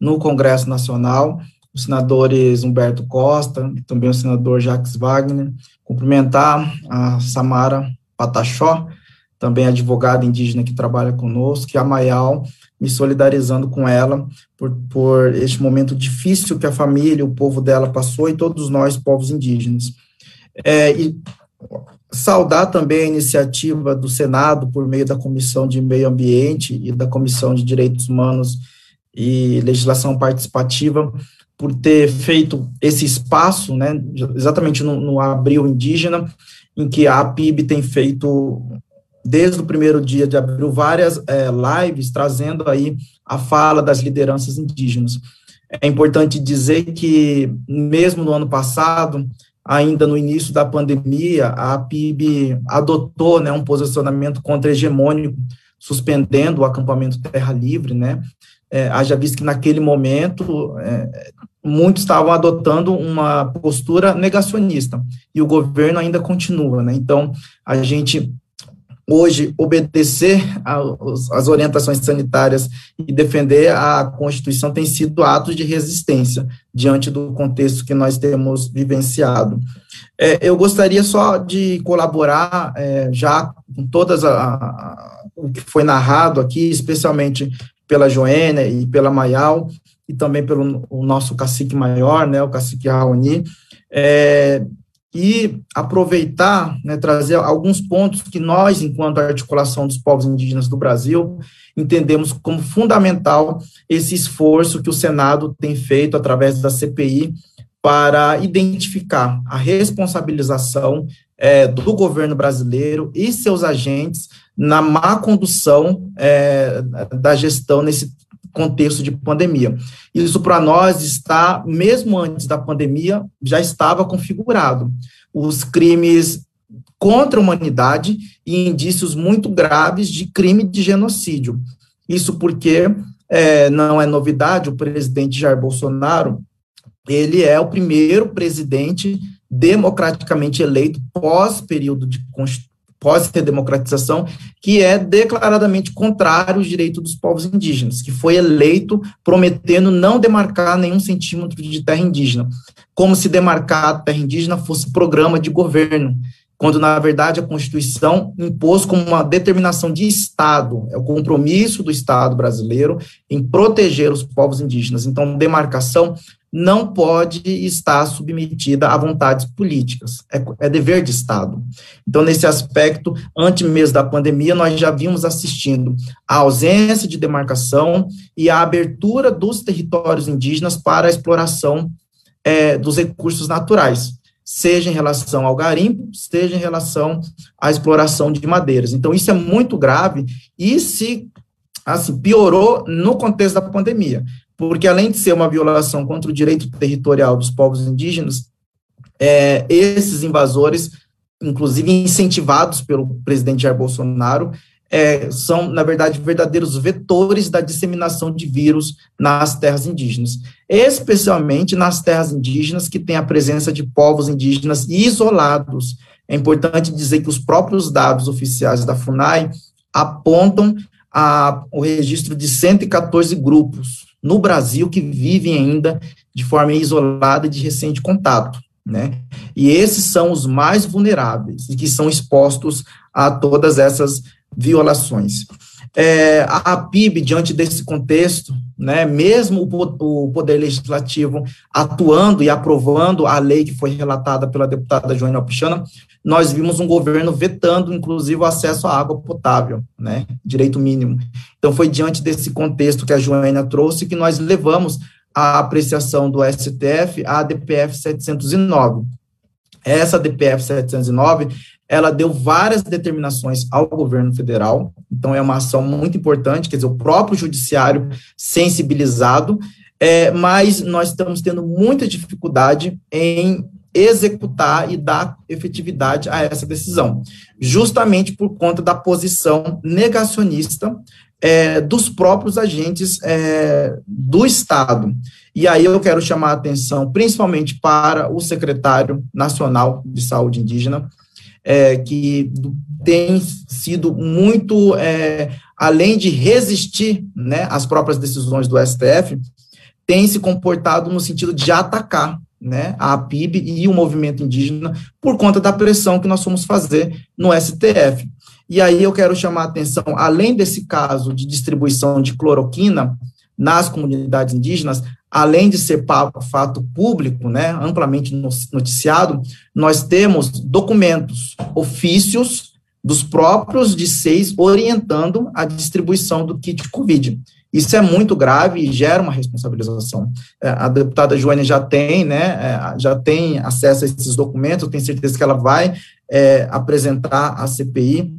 no Congresso Nacional, os senadores Humberto Costa, e também o senador Jacques Wagner, cumprimentar a Samara Pataxó, também advogada indígena que trabalha conosco, e a Mayal, me solidarizando com ela por, por este momento difícil que a família, o povo dela passou e todos nós, povos indígenas. É, e saudar também a iniciativa do Senado por meio da Comissão de Meio Ambiente e da Comissão de Direitos Humanos e Legislação Participativa por ter feito esse espaço, né, exatamente no, no abril indígena, em que a PIB tem feito desde o primeiro dia de abril, várias é, lives trazendo aí a fala das lideranças indígenas. É importante dizer que, mesmo no ano passado, ainda no início da pandemia, a PIB adotou né, um posicionamento contra-hegemônico, suspendendo o acampamento Terra Livre, né? É, haja visto que naquele momento é, muitos estavam adotando uma postura negacionista e o governo ainda continua, né? Então a gente hoje obedecer às orientações sanitárias e defender a Constituição tem sido atos de resistência diante do contexto que nós temos vivenciado. É, eu gostaria só de colaborar é, já com todas a, a, o que foi narrado aqui, especialmente pela Joênia e pela Maial, e também pelo nosso cacique maior, né, o cacique Raoni, é, e aproveitar, né, trazer alguns pontos que nós, enquanto articulação dos povos indígenas do Brasil, entendemos como fundamental esse esforço que o Senado tem feito através da CPI para identificar a responsabilização é, do governo brasileiro e seus agentes na má condução é, da gestão nesse contexto de pandemia. Isso para nós está, mesmo antes da pandemia, já estava configurado. Os crimes contra a humanidade e indícios muito graves de crime de genocídio. Isso porque é, não é novidade, o presidente Jair Bolsonaro, ele é o primeiro presidente democraticamente eleito pós período de pós-redemocratização, que é declaradamente contrário aos direitos dos povos indígenas, que foi eleito prometendo não demarcar nenhum centímetro de terra indígena, como se demarcar terra indígena fosse programa de governo, quando na verdade a Constituição impôs como uma determinação de Estado, é o compromisso do Estado brasileiro em proteger os povos indígenas. Então, demarcação não pode estar submetida a vontades políticas, é, é, dever de Estado. Então, nesse aspecto, antes mesmo da pandemia, nós já vimos assistindo a ausência de demarcação e a abertura dos territórios indígenas para a exploração é, dos recursos naturais, seja em relação ao garimpo, seja em relação à exploração de madeiras. Então, isso é muito grave e se assim, piorou no contexto da pandemia, porque além de ser uma violação contra o direito territorial dos povos indígenas, é, esses invasores, inclusive incentivados pelo presidente Jair Bolsonaro, é, são, na verdade, verdadeiros vetores da disseminação de vírus nas terras indígenas, especialmente nas terras indígenas que têm a presença de povos indígenas isolados. É importante dizer que os próprios dados oficiais da FUNAI apontam a, o registro de 114 grupos no Brasil que vivem ainda de forma isolada e de recente contato, né? E esses são os mais vulneráveis e que são expostos a todas essas violações. É, a PIB, diante desse contexto, né, mesmo o, o, Poder Legislativo atuando e aprovando a lei que foi relatada pela deputada Joana Alpichana, nós vimos um governo vetando, inclusive, o acesso à água potável, né, direito mínimo. Então, foi diante desse contexto que a Joana trouxe que nós levamos a apreciação do STF à DPF 709. Essa DPF 709, ela deu várias determinações ao governo federal, então é uma ação muito importante, quer dizer, o próprio judiciário sensibilizado, é, mas nós estamos tendo muita dificuldade em executar e dar efetividade a essa decisão, justamente por conta da posição negacionista é, dos próprios agentes é, do Estado. E aí eu quero chamar a atenção, principalmente para o secretário nacional de saúde indígena, é, que tem sido muito, é, além de resistir né, às próprias decisões do STF, tem se comportado no sentido de atacar né, a PIB e o movimento indígena por conta da pressão que nós fomos fazer no STF. E aí eu quero chamar a atenção, além desse caso de distribuição de cloroquina nas comunidades indígenas, além de ser fato público, né, amplamente noticiado, nós temos documentos, ofícios dos próprios seis orientando a distribuição do kit COVID. Isso é muito grave e gera uma responsabilização. É, a deputada Joênia já tem, né, é, já tem acesso a esses documentos, tenho certeza que ela vai é, apresentar à CPI.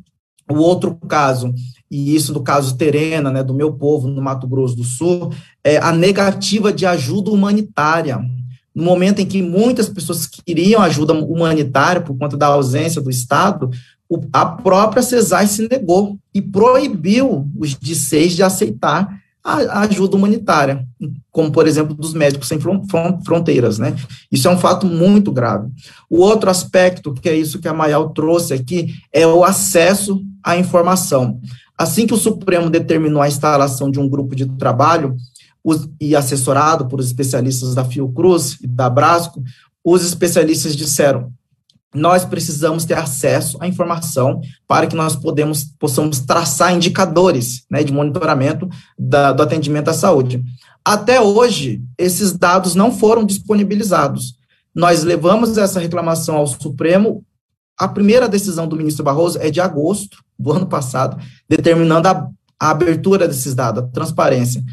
O outro caso, e isso do caso Terena, né, do meu povo no Mato Grosso do Sul, é a negativa de ajuda humanitária. No momento em que muitas pessoas queriam ajuda humanitária por conta da ausência do Estado, a própria CESAI se negou e proibiu os de de aceitar a ajuda humanitária, como, por exemplo, dos médicos sem fronteiras, né? Isso é um fato muito grave. O outro aspecto, que é isso que a Mayal trouxe aqui, é o acesso à informação. Assim que o Supremo determinou a instalação de um grupo de trabalho, os, e assessorado por especialistas da Fiocruz e da Brasco, os especialistas disseram, nós precisamos ter acesso à informação para que nós podemos, possamos traçar indicadores né, de monitoramento da, do atendimento à saúde. Até hoje, esses dados não foram disponibilizados. Nós levamos essa reclamação ao Supremo. A primeira decisão do ministro Barroso é de agosto do ano passado, determinando a, a abertura desses dados, a transparência.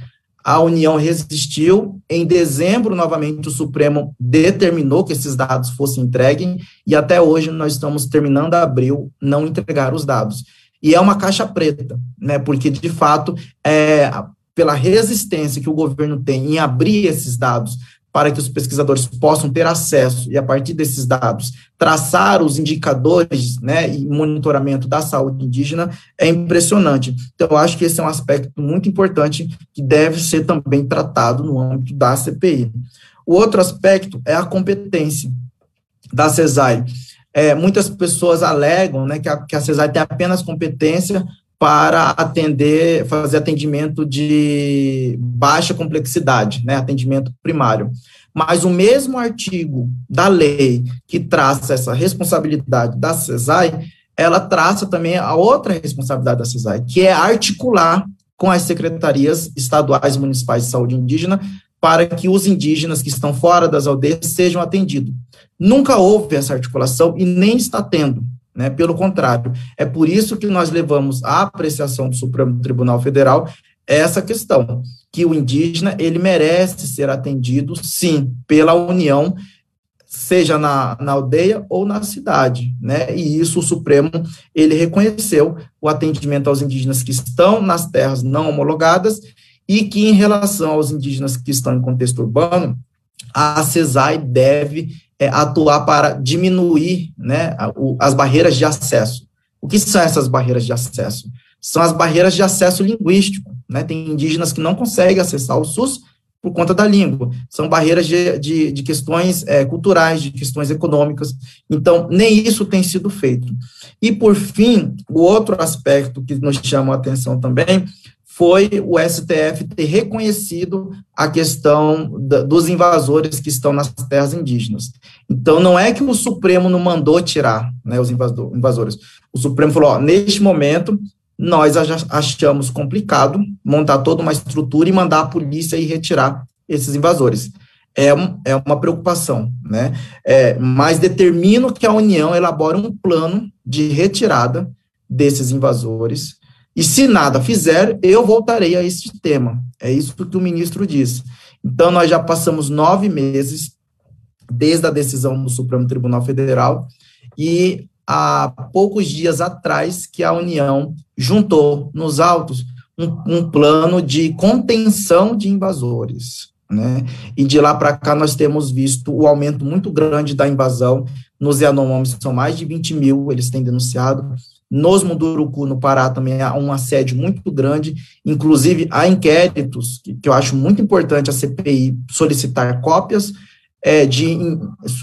A União resistiu. Em dezembro, novamente, o Supremo determinou que esses dados fossem entregues, e até hoje nós estamos terminando abril, não entregar os dados. E é uma caixa preta, né? Porque, de fato, é, pela resistência que o governo tem em abrir esses dados para que os pesquisadores possam ter acesso e, a partir desses dados, traçar os indicadores né, e monitoramento da saúde indígena é impressionante. Então, eu acho que esse é um aspecto muito importante que deve ser também tratado no âmbito da CPI. O outro aspecto é a competência da CESAI. É, muitas pessoas alegam né, que, a, que a CESAI tem apenas competência para atender, fazer atendimento de baixa complexidade, né, atendimento primário. Mas o mesmo artigo da lei que traça essa responsabilidade da CESAI, ela traça também a outra responsabilidade da CESAI, que é articular com as secretarias estaduais e municipais de saúde indígena para que os indígenas que estão fora das aldeias sejam atendidos. Nunca houve essa articulação e nem está tendo. Né? Pelo contrário, é por isso que nós levamos à apreciação do Supremo Tribunal Federal essa questão, que o indígena ele merece ser atendido, sim, pela União, seja na, na aldeia ou na cidade, né? E isso o Supremo ele reconheceu o atendimento aos indígenas que estão nas terras não homologadas e que em relação aos indígenas que estão em contexto urbano, a CESAI deve é, atuar para diminuir né, as barreiras de acesso. O que são essas barreiras de acesso? São as barreiras de acesso linguístico. Né? Tem indígenas que não conseguem acessar o SUS por conta da língua. São barreiras de, de, de questões é, culturais, de questões econômicas. Então, nem isso tem sido feito. E, por fim, o outro aspecto que nos chama a atenção também foi o STF ter reconhecido a questão da, dos invasores que estão nas terras indígenas. Então, não é que o Supremo não mandou tirar né, os invasores. O Supremo falou: ó, neste momento, nós achamos complicado montar toda uma estrutura e mandar a polícia ir retirar esses invasores. É, um, é uma preocupação, né? É, mas determino que a União elabore um plano de retirada desses invasores e se nada fizer, eu voltarei a este tema. É isso que o ministro disse. Então, nós já passamos nove meses desde a decisão do Supremo Tribunal Federal e há poucos dias atrás que a União juntou nos autos um, um plano de contenção de invasores. né? E de lá para cá nós temos visto o aumento muito grande da invasão. Nos Yanomamis são mais de 20 mil, eles têm denunciado. Nos Munduruku, no Pará, também há um assédio muito grande, inclusive há inquéritos, que, que eu acho muito importante a CPI solicitar cópias é, de,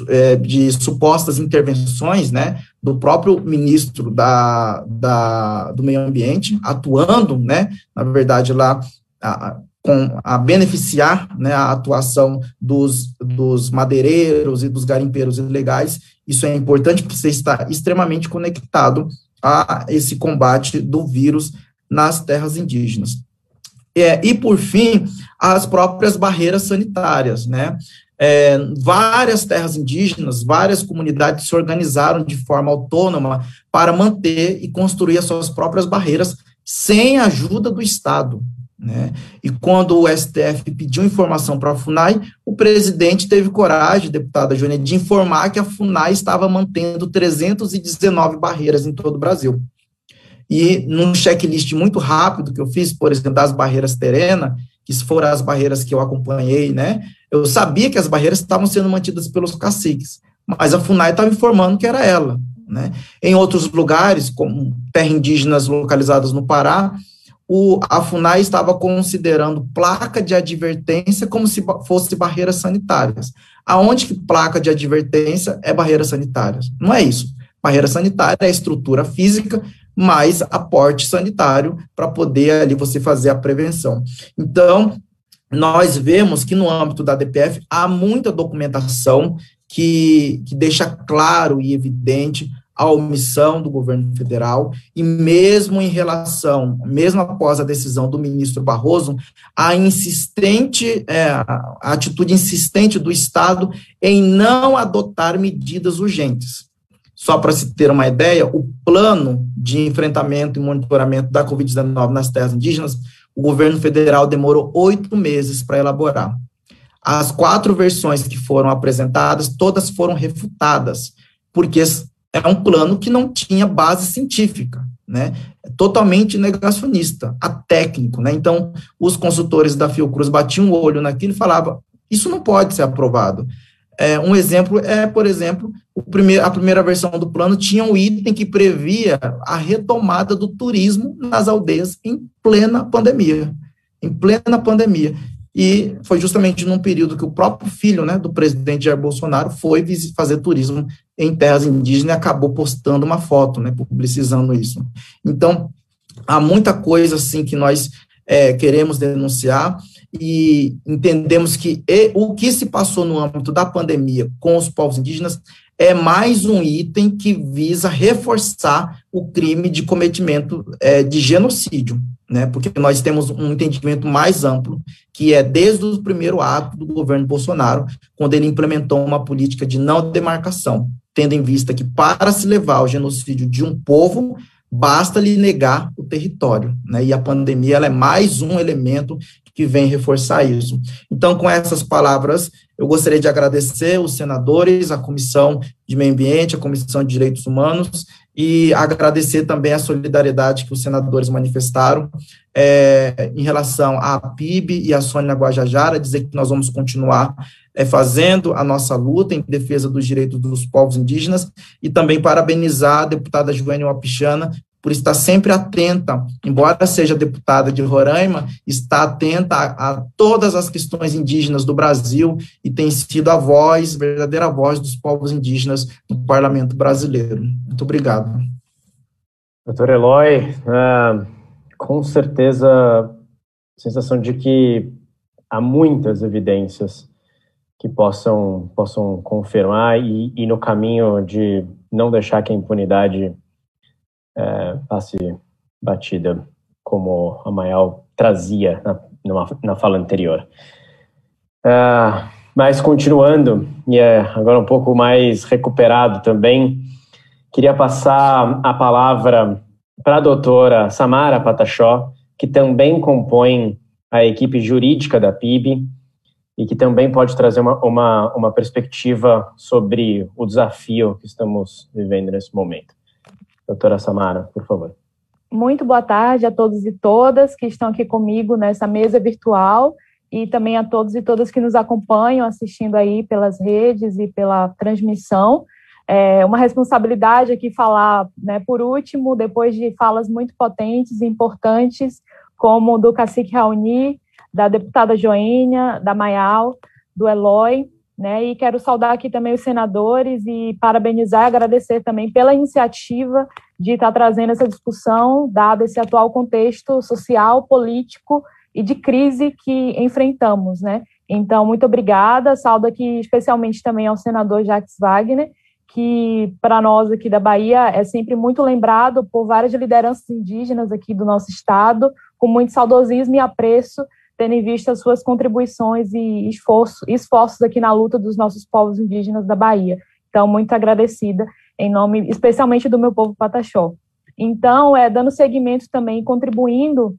é, de supostas intervenções, né, do próprio ministro da, da, do meio ambiente, atuando, né, na verdade, lá, a, com a beneficiar né, a atuação dos, dos madeireiros e dos garimpeiros ilegais. Isso é importante porque você está extremamente conectado a esse combate do vírus nas terras indígenas. É, e, por fim, as próprias barreiras sanitárias, né? É, várias terras indígenas, várias comunidades se organizaram de forma autônoma para manter e construir as suas próprias barreiras sem a ajuda do Estado. Né? E quando o STF pediu informação para a FUNAI, o presidente teve coragem, deputada Jônia, de informar que a FUNAI estava mantendo 319 barreiras em todo o Brasil. E num checklist muito rápido que eu fiz, por exemplo, das barreiras terena, que foram as barreiras que eu acompanhei, né? Eu sabia que as barreiras estavam sendo mantidas pelos caciques, mas a FUNAI estava informando que era ela, né? Em outros lugares, como terras indígenas localizadas no Pará, o, a FUNAI estava considerando placa de advertência como se fosse barreiras sanitárias. Aonde que placa de advertência é barreiras sanitárias? Não é isso. Barreira sanitária é estrutura física mais aporte sanitário para poder ali você fazer a prevenção. Então, nós vemos que no âmbito da DPF há muita documentação que, que deixa claro e evidente a omissão do governo federal, e mesmo em relação, mesmo após a decisão do ministro Barroso, a insistente, é, a atitude insistente do Estado em não adotar medidas urgentes. Só para se ter uma ideia, o plano de enfrentamento e monitoramento da Covid-19 nas terras indígenas, o governo federal demorou oito meses para elaborar. As quatro versões que foram apresentadas, todas foram refutadas, porque é um plano que não tinha base científica, né? É totalmente negacionista, atécnico, né? Então, os consultores da Fiocruz batiam o olho naquilo e falavam: isso não pode ser aprovado. É, um exemplo é, por exemplo, a primeira versão do plano tinha um item que previa a retomada do turismo nas aldeias em plena pandemia. Em plena pandemia. E foi justamente num período que o próprio filho né, do presidente Jair Bolsonaro foi fazer turismo em terras indígenas e acabou postando uma foto, né, publicizando isso. Então, há muita coisa assim que nós é, queremos denunciar e entendemos que e, o que se passou no âmbito da pandemia com os povos indígenas é mais um item que visa reforçar o crime de cometimento é, de genocídio, né? Porque nós temos um entendimento mais amplo, que é desde o primeiro ato do governo Bolsonaro, quando ele implementou uma política de não demarcação, tendo em vista que para se levar ao genocídio de um povo, basta lhe negar o território, né? E a pandemia ela é mais um elemento que vem reforçar isso. Então, com essas palavras, eu gostaria de agradecer os senadores, a Comissão de Meio Ambiente, a Comissão de Direitos Humanos, e agradecer também a solidariedade que os senadores manifestaram é, em relação à PIB e à Sônia Guajajara, dizer que nós vamos continuar é, fazendo a nossa luta em defesa dos direitos dos povos indígenas, e também parabenizar a deputada Joênia Wapichana por estar sempre atenta, embora seja deputada de Roraima, está atenta a, a, todas as questões indígenas do Brasil e tem sido a voz, verdadeira voz dos povos indígenas no parlamento brasileiro. Muito obrigado. Doutor Eloy, uh, com certeza, sensação de que há muitas evidências que possam, possam confirmar e, e no caminho de não deixar que a impunidade é, passe batida, como a Mayal trazia na, numa, na fala anterior. É, mas continuando, e é agora um pouco mais recuperado também, queria passar a palavra para a doutora Samara Patachó, que também compõe a equipe jurídica da PIB e que também pode trazer uma, uma, uma perspectiva sobre o desafio que estamos vivendo nesse momento. Doutora Samara, por favor. Muito boa tarde a todos e todas que estão aqui comigo nessa mesa virtual e também a todos e todas que nos acompanham assistindo aí pelas redes e pela transmissão. É uma responsabilidade aqui falar, né, por último, depois de falas muito potentes e importantes, como do cacique Raoni, da deputada Joênia, da Maial, do Eloy, né, e quero saudar aqui também os senadores e parabenizar e agradecer também pela iniciativa de estar trazendo essa discussão, dado esse atual contexto social, político e de crise que enfrentamos, né. Então, muito obrigada, saldo aqui especialmente também ao senador Jacques Wagner, que para nós aqui da Bahia é sempre muito lembrado por várias lideranças indígenas aqui do nosso estado, com muito saudosismo e apreço tendo em vista as suas contribuições e esforço, esforços aqui na luta dos nossos povos indígenas da Bahia. Então, muito agradecida, em nome especialmente do meu povo Pataxó. Então, é, dando seguimento também, contribuindo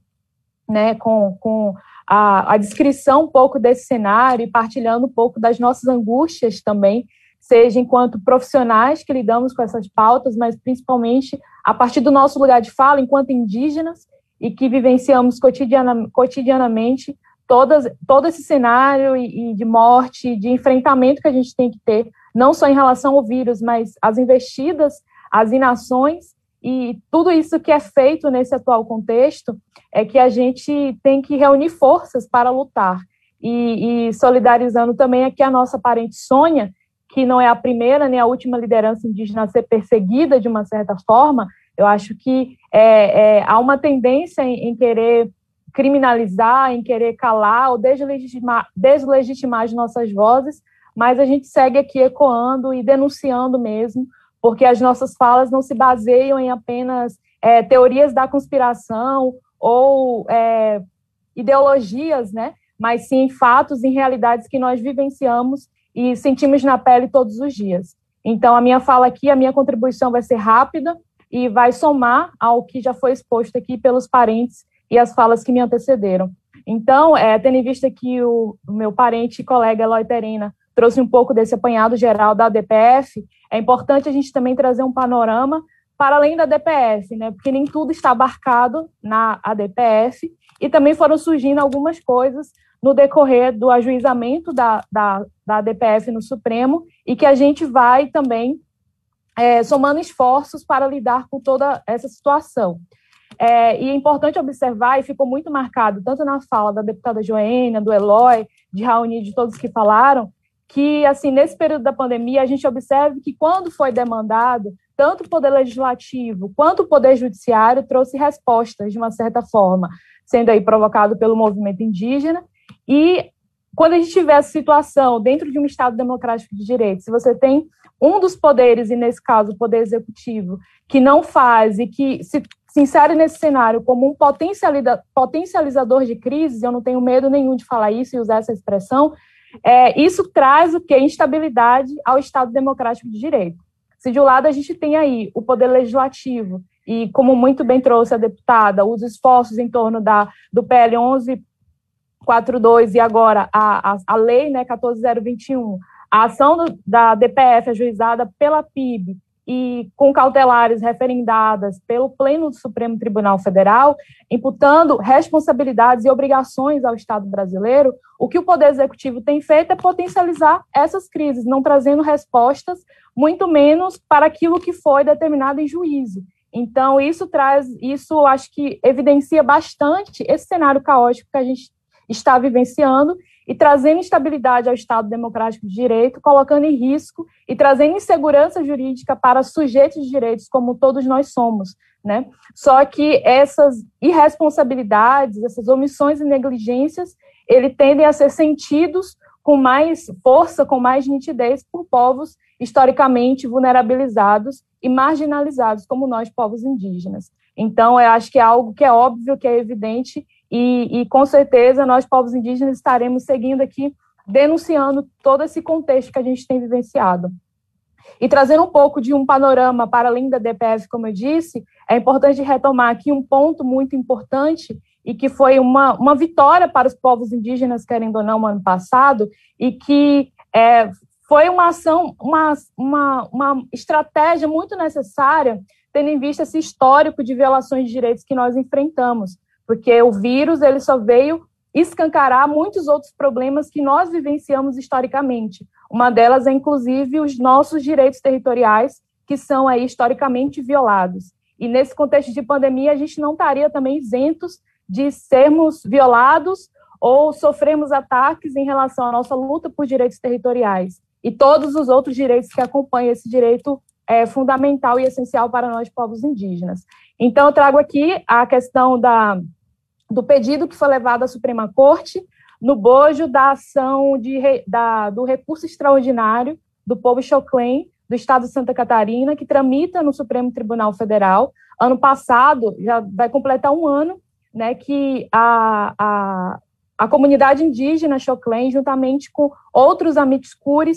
né, com, com a, a descrição um pouco desse cenário e partilhando um pouco das nossas angústias também, seja enquanto profissionais que lidamos com essas pautas, mas principalmente a partir do nosso lugar de fala enquanto indígenas e que vivenciamos cotidiana, cotidianamente todas, todo esse cenário e, e de morte, de enfrentamento que a gente tem que ter, não só em relação ao vírus, mas as investidas, as inações e tudo isso que é feito nesse atual contexto é que a gente tem que reunir forças para lutar. E, e solidarizando também aqui a nossa parente Sônia, que não é a primeira nem a última liderança indígena a ser perseguida de uma certa forma, eu acho que é, é, há uma tendência em, em, querer criminalizar, em querer calar ou deslegitimar, deslegitimar as nossas vozes, mas a gente segue aqui ecoando e denunciando mesmo, porque as nossas falas não se baseiam em apenas é, teorias da conspiração ou é, ideologias, né? mas sim em fatos, em realidades que nós vivenciamos e sentimos na pele todos os dias. Então, a minha fala aqui, a minha contribuição vai ser rápida, e vai somar ao que já foi exposto aqui pelos parentes e as falas que me antecederam. Então, é, tendo em vista que o, o meu parente e colega Eloy Terena trouxe um pouco desse apanhado geral da DPF, é importante a gente também trazer um panorama para além da DPF, né? Porque nem tudo está abarcado na ADPF e também foram surgindo algumas coisas no decorrer do ajuizamento da, da, da ADPF no Supremo e que a gente vai também é, somando esforços para lidar com toda essa situação. É, e é importante observar, e ficou muito marcado, tanto na fala da deputada Joênia, do Eloy, de Raoni, de todos que falaram, que, assim, nesse período da pandemia, a gente observa que quando foi demandado, tanto o Poder Legislativo quanto o Poder Judiciário trouxe respostas, de uma certa forma, sendo aí provocado pelo movimento indígena, e quando a gente tiver essa situação dentro de um Estado democrático de direito, se você tem um dos poderes, e nesse caso o poder executivo, que não faz e que se, se insere nesse cenário como um potencializador de crises, eu não tenho medo nenhum de falar isso e usar essa expressão, é, isso traz o que? Instabilidade ao Estado democrático de direito. Se de um lado a gente tem aí o poder legislativo, e como muito bem trouxe a deputada, os esforços em torno da, do PL 1142 e agora a, a, a lei né, 14021, a ação do, da DPF ajuizada pela PIB e com cautelares referendadas pelo Pleno do Supremo Tribunal Federal, imputando responsabilidades e obrigações ao Estado brasileiro, o que o Poder Executivo tem feito é potencializar essas crises, não trazendo respostas, muito menos para aquilo que foi determinado em juízo. Então, isso traz, isso acho que evidencia bastante esse cenário caótico que a gente está vivenciando e trazendo instabilidade ao Estado democrático de direito, colocando em risco e trazendo insegurança jurídica para sujeitos de direitos como todos nós somos, né? Só que essas irresponsabilidades, essas omissões e negligências, ele tendem a ser sentidos com mais força, com mais nitidez por povos historicamente vulnerabilizados e marginalizados, como nós, povos indígenas. Então, eu acho que é algo que é óbvio, que é evidente e, e, com certeza nós, povos indígenas, estaremos seguindo aqui, denunciando todo esse contexto que a gente tem vivenciado. E trazendo um pouco de um panorama para além da DPF, como eu disse, é importante retomar aqui um ponto muito importante e que foi uma, uma vitória para os povos indígenas, querendo ou não, no ano passado, e que é, foi uma ação, uma, uma, uma estratégia muito necessária, tendo em vista esse histórico de violações de direitos que nós enfrentamos porque o vírus ele só veio escancarar muitos outros problemas que nós vivenciamos historicamente. Uma delas é, inclusive, os nossos direitos territoriais, que são aí historicamente violados. E nesse contexto de pandemia, a gente não estaria também isentos de sermos violados ou sofrermos ataques em relação à nossa luta por direitos territoriais e todos os outros direitos que acompanham esse direito é, fundamental e essencial para nós, povos indígenas. Então, eu trago aqui a questão da, do pedido que foi levado à Suprema Corte no bojo da ação de, da, do recurso extraordinário do povo Choclen, do Estado de Santa Catarina, que tramita no Supremo Tribunal Federal. Ano passado, já vai completar um ano, né, que a, a, a comunidade indígena Choclen, juntamente com outros amicus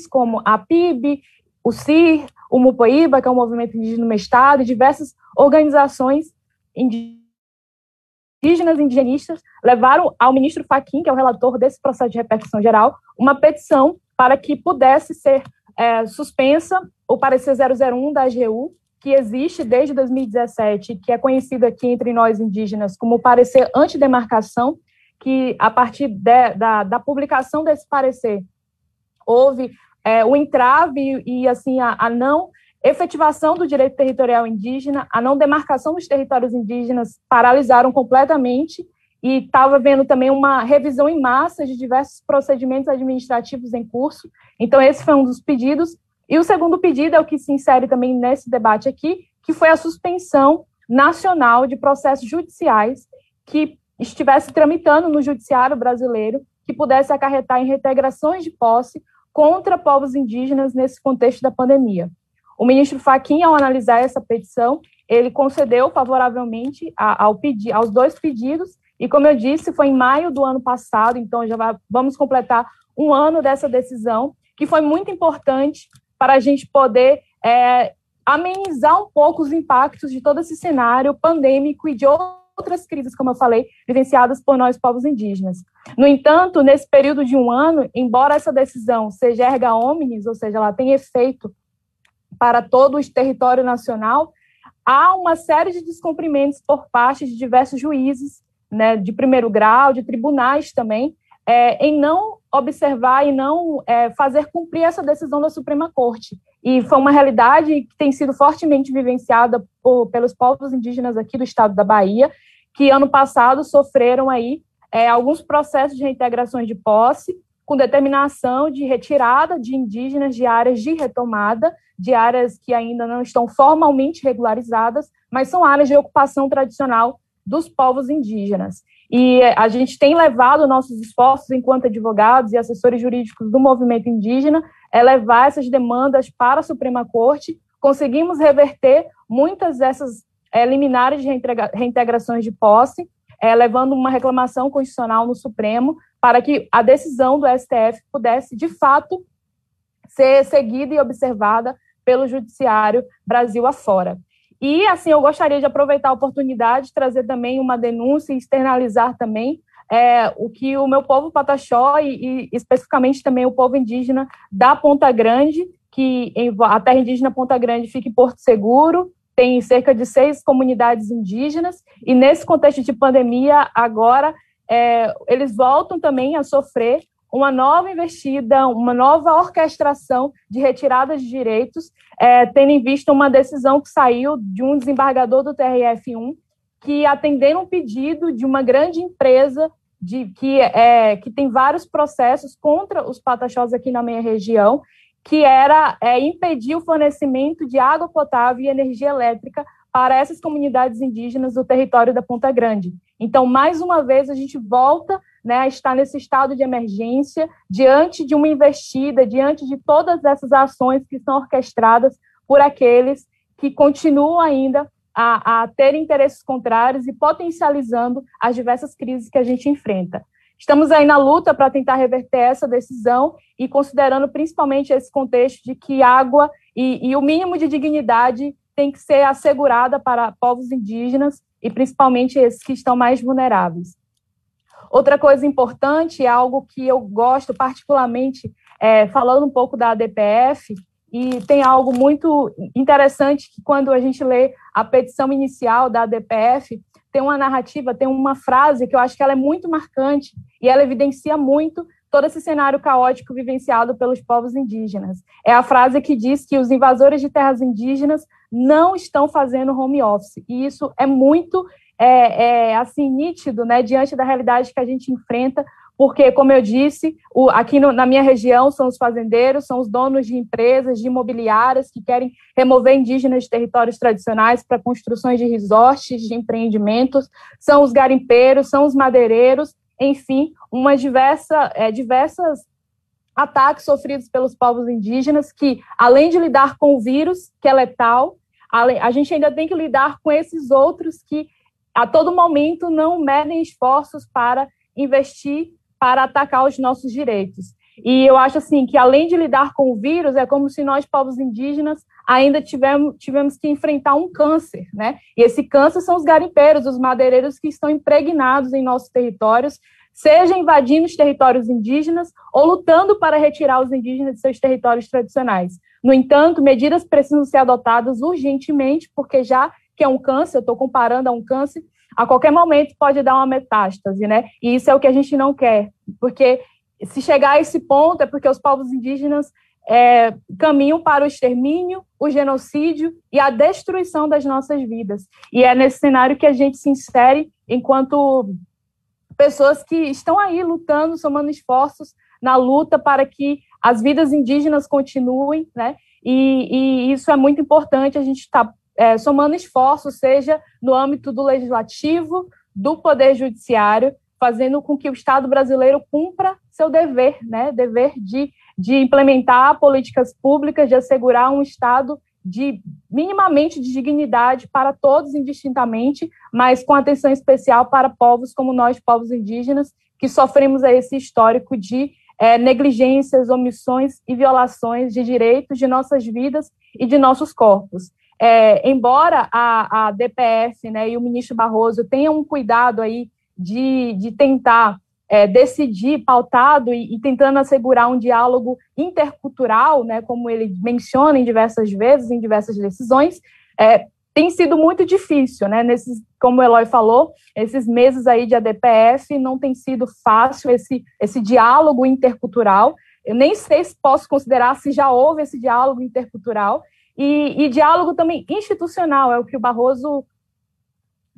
como a PIB, o CIR, o Mupoíba, que é o Movimento Indígena no Estado, e diversas organizações indígenas indigenistas, levaram ao ministro Faquim, que é o relator desse processo de repercussão geral, uma petição para que pudesse ser é, suspensa o parecer 001 da AGU, que existe desde 2017, que é conhecido aqui entre nós indígenas como parecer antidemarcação, que a partir de, da, da publicação desse parecer houve é, o entrave e assim a, a não efetivação do direito territorial indígena, a não demarcação dos territórios indígenas paralisaram completamente e estava vendo também uma revisão em massa de diversos procedimentos administrativos em curso. Então, esse foi um dos pedidos. E o segundo pedido é o que se insere também nesse debate aqui, que foi a suspensão nacional de processos judiciais que estivesse tramitando no judiciário brasileiro, que pudesse acarretar em reintegrações de posse contra povos indígenas nesse contexto da pandemia. O ministro Faquim, ao analisar essa petição, ele concedeu favoravelmente ao pedi aos dois pedidos, e como eu disse, foi em maio do ano passado, então já vamos completar um ano dessa decisão, que foi muito importante para a gente poder é, amenizar um pouco os impactos de todo esse cenário pandêmico e de outras crises, como eu falei, vivenciadas por nós, povos indígenas. No entanto, nesse período de um ano, embora essa decisão seja erga omnes, ou seja, ela tenha efeito para todo o território nacional, há uma série de descumprimentos por parte de diversos juízes, né, de primeiro grau, de tribunais também, é, em não observar e não é, fazer cumprir essa decisão da Suprema Corte. E foi uma realidade que tem sido fortemente vivenciada por, pelos povos indígenas aqui do estado da Bahia, que ano passado sofreram aí é, alguns processos de reintegrações de posse, com determinação de retirada de indígenas de áreas de retomada, de áreas que ainda não estão formalmente regularizadas, mas são áreas de ocupação tradicional dos povos indígenas. E a gente tem levado nossos esforços enquanto advogados e assessores jurídicos do movimento indígena é levar essas demandas para a Suprema Corte. Conseguimos reverter muitas dessas é, liminares de reintegrações de posse, é, levando uma reclamação constitucional no Supremo para que a decisão do STF pudesse, de fato, ser seguida e observada pelo Judiciário Brasil afora. E, assim, eu gostaria de aproveitar a oportunidade de trazer também uma denúncia e externalizar também é, o que o meu povo pataxó e, e, especificamente também o povo indígena da Ponta Grande, que em, a terra indígena Ponta Grande fica em Porto Seguro, tem cerca de seis comunidades indígenas, e nesse contexto de pandemia, agora é, eles voltam também a sofrer uma nova investida, uma nova orquestração de retirada de direitos, é, tendo em vista uma decisão que saiu de um desembargador do TRF1, que atendendo um pedido de uma grande empresa de, que, é, que tem vários processos contra os pataxós aqui na minha região, que era é, impedir o fornecimento de água potável e energia elétrica para essas comunidades indígenas do território da Ponta Grande. Então, mais uma vez, a gente volta né, a estar nesse estado de emergência, diante de uma investida, diante de todas essas ações que são orquestradas por aqueles que continuam ainda a, a ter interesses contrários e potencializando as diversas crises que a gente enfrenta. Estamos aí na luta para tentar reverter essa decisão e considerando principalmente esse contexto de que água e, e o mínimo de dignidade tem que ser assegurada para povos indígenas e principalmente esses que estão mais vulneráveis. Outra coisa importante é algo que eu gosto particularmente, é, falando um pouco da ADPF, e tem algo muito interessante que quando a gente lê a petição inicial da ADPF, tem uma narrativa, tem uma frase que eu acho que ela é muito marcante e ela evidencia muito todo esse cenário caótico vivenciado pelos povos indígenas. É a frase que diz que os invasores de terras indígenas não estão fazendo home office. E isso é muito é, é, assim nítido, né, diante da realidade que a gente enfrenta, porque, como eu disse, o, aqui no, na minha região são os fazendeiros, são os donos de empresas, de imobiliárias que querem remover indígenas de territórios tradicionais para construções de resorts, de empreendimentos, são os garimpeiros, são os madeireiros, enfim, uma diversa, é, diversas ataques sofridos pelos povos indígenas que, além de lidar com o vírus, que é letal, a gente ainda tem que lidar com esses outros que, a todo momento, não medem esforços para investir, para atacar os nossos direitos. E eu acho assim que, além de lidar com o vírus, é como se nós, povos indígenas, ainda tivemos, tivemos que enfrentar um câncer, né? E esse câncer são os garimpeiros, os madeireiros que estão impregnados em nossos territórios, seja invadindo os territórios indígenas ou lutando para retirar os indígenas de seus territórios tradicionais. No entanto, medidas precisam ser adotadas urgentemente, porque já que é um câncer, eu estou comparando a um câncer, a qualquer momento pode dar uma metástase, né? E isso é o que a gente não quer, porque se chegar a esse ponto é porque os povos indígenas é, caminham para o extermínio, o genocídio e a destruição das nossas vidas. E é nesse cenário que a gente se insere enquanto pessoas que estão aí lutando, somando esforços na luta para que as vidas indígenas continuem, né? E, e isso é muito importante, a gente está é, somando esforços, seja no âmbito do legislativo, do poder judiciário, fazendo com que o Estado brasileiro cumpra seu dever, né? Dever de, de implementar políticas públicas, de assegurar um Estado de minimamente de dignidade para todos indistintamente, mas com atenção especial para povos como nós, povos indígenas, que sofremos esse histórico de é, negligências, omissões e violações de direitos de nossas vidas e de nossos corpos. É, embora a, a DPF né, e o ministro Barroso tenham um cuidado aí de, de tentar é, decidir, pautado e, e, tentando assegurar um diálogo intercultural, né, como ele menciona em diversas vezes, em diversas decisões, é, tem sido muito difícil, né, nesses, como o Eloy falou, esses meses aí de ADPF não tem sido fácil esse, esse diálogo intercultural, eu nem sei se posso considerar se já houve esse diálogo intercultural, e, e diálogo também institucional, é o que o Barroso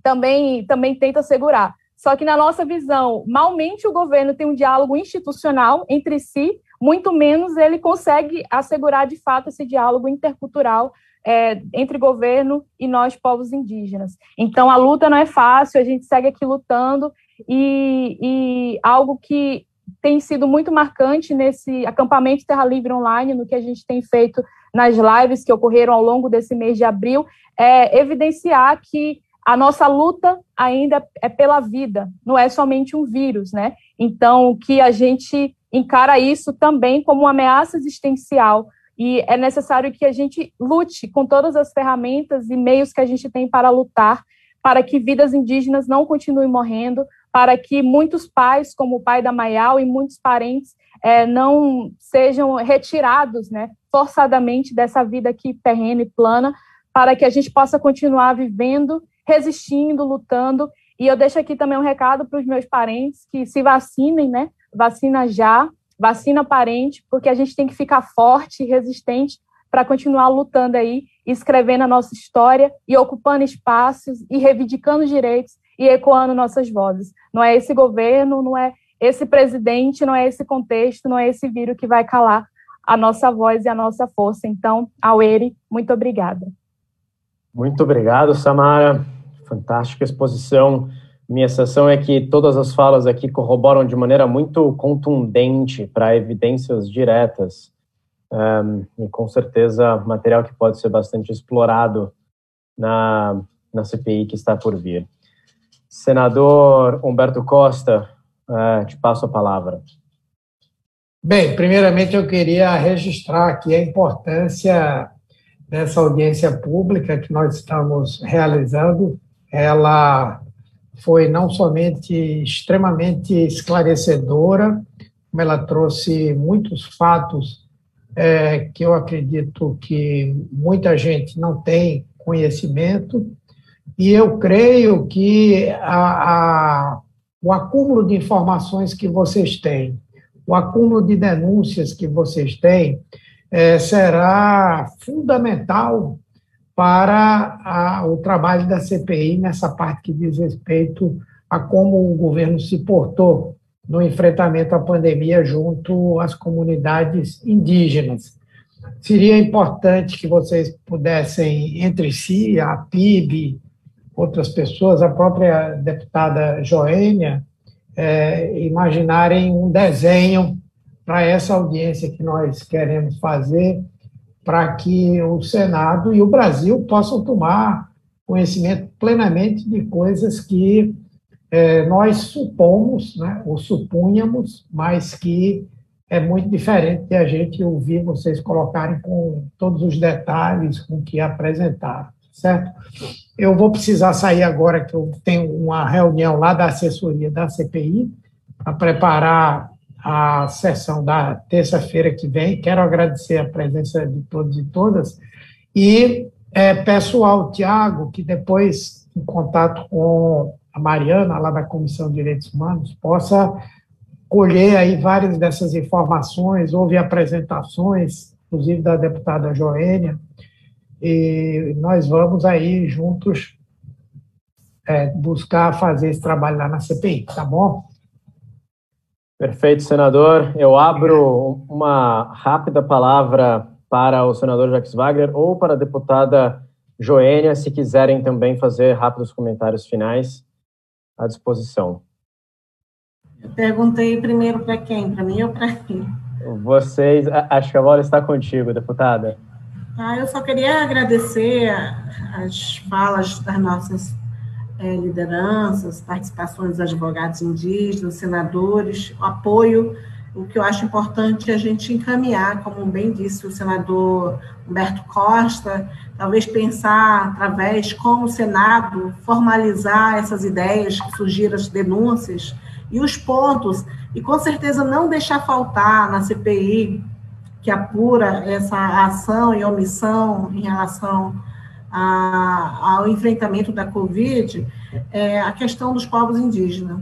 também, também tenta assegurar. Só que, na nossa visão, malmente o governo tem um diálogo institucional entre si, muito menos ele consegue assegurar de fato esse diálogo intercultural é, entre governo e nós, povos indígenas. Então, a luta não é fácil, a gente segue aqui lutando, e, e algo que tem sido muito marcante nesse acampamento Terra Livre Online, no que a gente tem feito nas lives que ocorreram ao longo desse mês de abril, é evidenciar que a nossa luta ainda é pela vida, não é somente um vírus, né? Então, que a gente encara isso também como uma ameaça existencial e é necessário que a gente lute com todas as ferramentas e meios que a gente tem para lutar para que vidas indígenas não continuem morrendo, para que muitos pais, como o pai da Maial e muitos parentes, é, não sejam retirados, né, forçadamente dessa vida aqui terrena e plana, para que a gente possa continuar vivendo resistindo, lutando. E eu deixo aqui também um recado para os meus parentes que se vacinem, né? Vacina já, vacina parente, porque a gente tem que ficar forte e resistente para continuar lutando aí, escrevendo a nossa história e ocupando espaços e reivindicando direitos e ecoando nossas vozes. Não é esse governo, não é esse presidente, não é esse contexto, não é esse vírus que vai calar a nossa voz e a nossa força. Então, Aueri, muito obrigada. Muito obrigado, Samara fantástica exposição. Minha sensação é que todas as falas aqui corroboram de maneira muito contundente para evidências diretas um, e com certeza material que pode ser bastante explorado na, na CPI que está por vir. Senador Humberto Costa, uh, te passo a palavra. Bem, primeiramente eu queria registrar aqui a importância dessa audiência pública que nós estamos realizando ela foi não somente extremamente esclarecedora, como ela trouxe muitos fatos é, que eu acredito que muita gente não tem conhecimento, E eu creio que a, a, o acúmulo de informações que vocês têm, o acúmulo de denúncias que vocês têm, é, será fundamental para a, o trabalho da CPI nessa parte que diz respeito a como o governo se portou no enfrentamento à pandemia junto às comunidades indígenas. Seria importante que vocês pudessem, entre si, a PIB, outras pessoas, a própria deputada Joênia, é, imaginarem um desenho para essa audiência que nós queremos fazer, para que o Senado e o Brasil possam tomar conhecimento plenamente de coisas que é, nós supomos, né, ou supunhamos, mas que é muito diferente de a gente ouvir vocês colocarem com todos os detalhes com que apresentaram, certo? Eu vou precisar sair agora, que eu tenho uma reunião lá da assessoria da CPI, para preparar a sessão da terça-feira que vem. Quero agradecer a presença de todos e todas. E é, peço ao Tiago que depois, em contato com a Mariana, lá da Comissão de Direitos Humanos, possa colher aí várias dessas informações, houve apresentações, inclusive da deputada Joênia, e nós vamos aí juntos é, buscar fazer esse trabalho lá na CPI, tá bom? Perfeito, senador. Eu abro uma rápida palavra para o senador Jacques Wagner ou para a deputada Joênia, se quiserem também fazer rápidos comentários finais à disposição. Eu perguntei primeiro para quem? Para mim ou para quem? Vocês, acho que a bola está contigo, deputada. Ah, eu só queria agradecer as falas das nossas é, lideranças, participações dos advogados indígenas, senadores, apoio. O que eu acho importante é a gente encaminhar, como bem disse o senador Humberto Costa, talvez pensar através como o Senado formalizar essas ideias que surgiram, as denúncias e os pontos, e com certeza não deixar faltar na CPI que apura essa ação e omissão em relação a, ao enfrentamento da Covid, é a questão dos povos indígenas.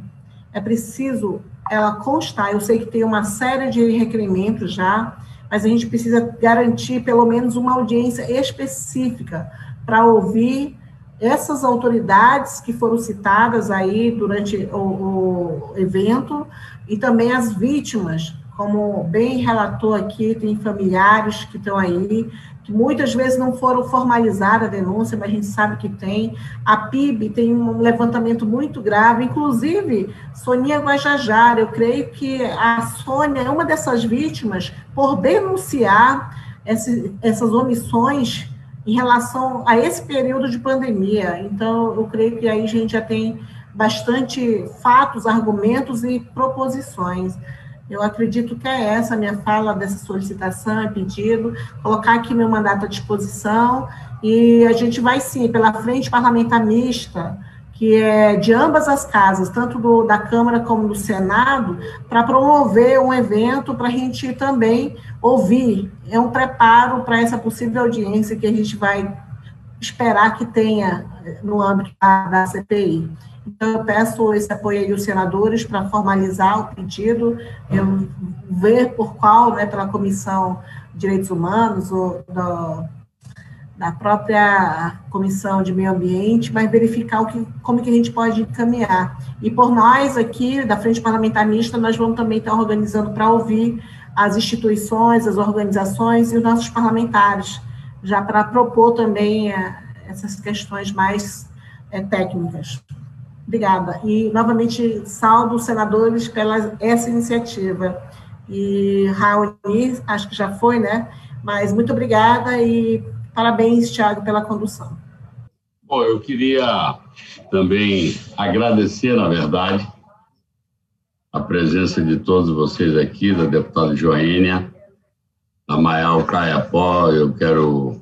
É preciso ela constar, eu sei que tem uma série de requerimentos já, mas a gente precisa garantir pelo menos uma audiência específica para ouvir essas autoridades que foram citadas aí durante o, o evento e também as vítimas, como bem relatou aqui, tem familiares que estão aí, que muitas vezes não foram formalizada a denúncia, mas a gente sabe que tem. A PIB tem um levantamento muito grave, inclusive Sonia Guajajara, eu creio que a Sônia é uma dessas vítimas por denunciar esse, essas omissões em relação a esse período de pandemia. Então, eu creio que aí a gente já tem bastante fatos, argumentos e proposições. Eu acredito que é essa a minha fala dessa solicitação e pedido, colocar aqui meu mandato à disposição e a gente vai sim, pela frente parlamentar mista, que é de ambas as casas, tanto do, da Câmara como do Senado, para promover um evento para a gente também ouvir. É um preparo para essa possível audiência que a gente vai esperar que tenha no âmbito da, da CPI. Então, eu peço esse apoio aí aos senadores para formalizar o pedido, eu ver por qual, né, pela Comissão de Direitos Humanos, ou da, da própria Comissão de Meio Ambiente, vai verificar o que, como que a gente pode encaminhar. E por nós aqui, da Frente Parlamentar Mista, nós vamos também estar organizando para ouvir as instituições, as organizações e os nossos parlamentares, já para propor também é, essas questões mais é, técnicas. Obrigada. E, novamente, salvo os senadores pela essa iniciativa. E Raoni, acho que já foi, né? Mas muito obrigada e parabéns, Tiago, pela condução. Bom, eu queria também agradecer, na verdade, a presença de todos vocês aqui, da deputada Joênia, da Maial Caiapó. Eu quero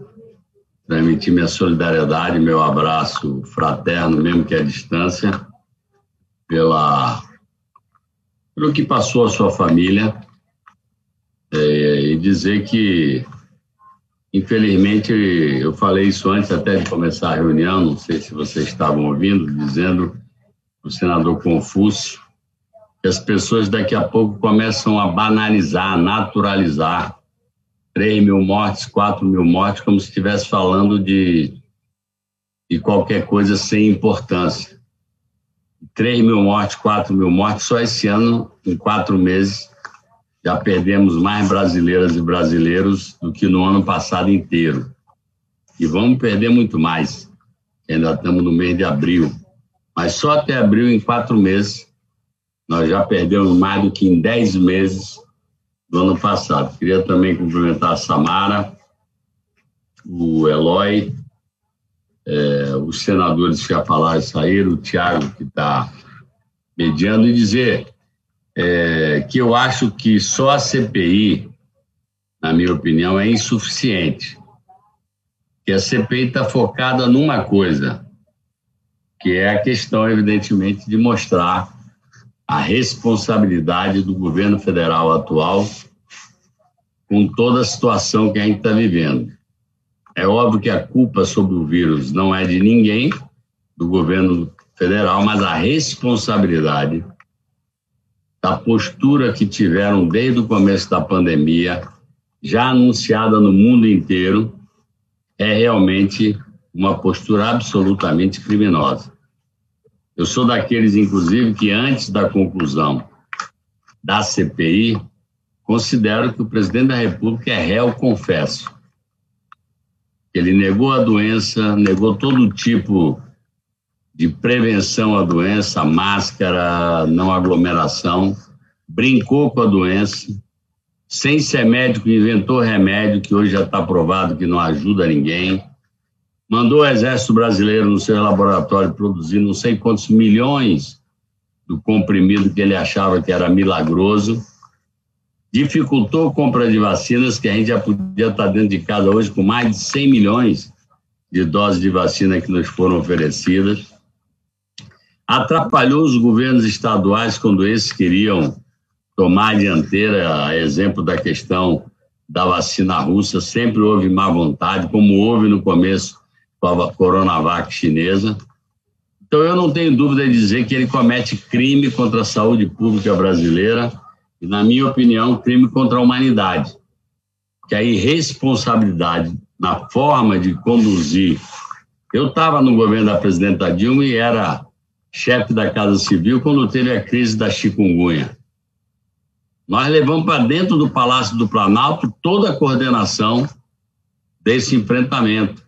transmitir minha solidariedade, meu abraço fraterno, mesmo que à distância, pela, pelo que passou a sua família, é, e dizer que, Infelizmente, eu falei isso antes até de começar a reunião, não sei se vocês estavam ouvindo, dizendo o senador Confúcio que as pessoas daqui a pouco começam a banalizar, naturalizar 3 mil mortes, 4 mil mortes, como se estivesse falando de, de qualquer coisa sem importância. 3 mil mortes, 4 mil mortes, só esse ano, em quatro meses, já perdemos mais brasileiras e brasileiros do que no ano passado inteiro. E vamos perder muito mais, ainda estamos no mês de abril. Mas só até abril, em quatro meses, nós já perdemos mais do que em dez meses do ano passado. Queria também cumprimentar a Samara, o Eloy, é, os senadores que já falaram saíram, o Tiago, que está mediando, e dizer é, que eu acho que só a CPI, na minha opinião, é insuficiente. Que a CPI está focada numa coisa, que é a questão, evidentemente, de mostrar a responsabilidade do governo federal atual com toda a situação que a gente está vivendo. É óbvio que a culpa sobre o vírus não é de ninguém, do governo federal, mas a responsabilidade da postura que tiveram desde o começo da pandemia, já anunciada no mundo inteiro, é realmente uma postura absolutamente criminosa. Eu sou daqueles, inclusive, que antes da conclusão da CPI, considero que o presidente da República é réu, confesso. Ele negou a doença, negou todo tipo de prevenção à doença, máscara, não aglomeração, brincou com a doença, sem ser médico, inventou remédio que hoje já está provado que não ajuda ninguém mandou o Exército Brasileiro no seu laboratório produzir não sei quantos milhões do comprimido que ele achava que era milagroso, dificultou a compra de vacinas, que a gente já podia estar dentro de casa hoje com mais de 100 milhões de doses de vacina que nos foram oferecidas, atrapalhou os governos estaduais quando esses queriam tomar a dianteira, a exemplo da questão da vacina russa, sempre houve má vontade, como houve no começo Coronavac chinesa. Então, eu não tenho dúvida de dizer que ele comete crime contra a saúde pública brasileira e, na minha opinião, crime contra a humanidade. Que a irresponsabilidade na forma de conduzir. Eu estava no governo da presidenta Dilma e era chefe da Casa Civil quando teve a crise da chikungunya. Nós levamos para dentro do Palácio do Planalto toda a coordenação desse enfrentamento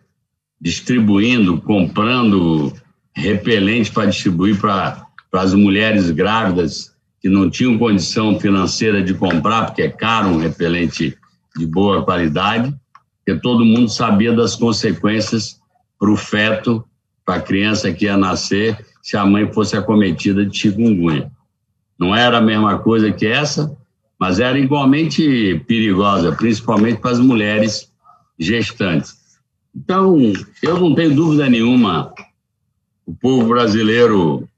distribuindo, comprando repelente para distribuir para as mulheres grávidas que não tinham condição financeira de comprar, porque é caro um repelente de boa qualidade, porque todo mundo sabia das consequências para o feto, para a criança que ia nascer, se a mãe fosse acometida de chikungunya. Não era a mesma coisa que essa, mas era igualmente perigosa, principalmente para as mulheres gestantes. Então, eu não tenho dúvida nenhuma, o povo brasileiro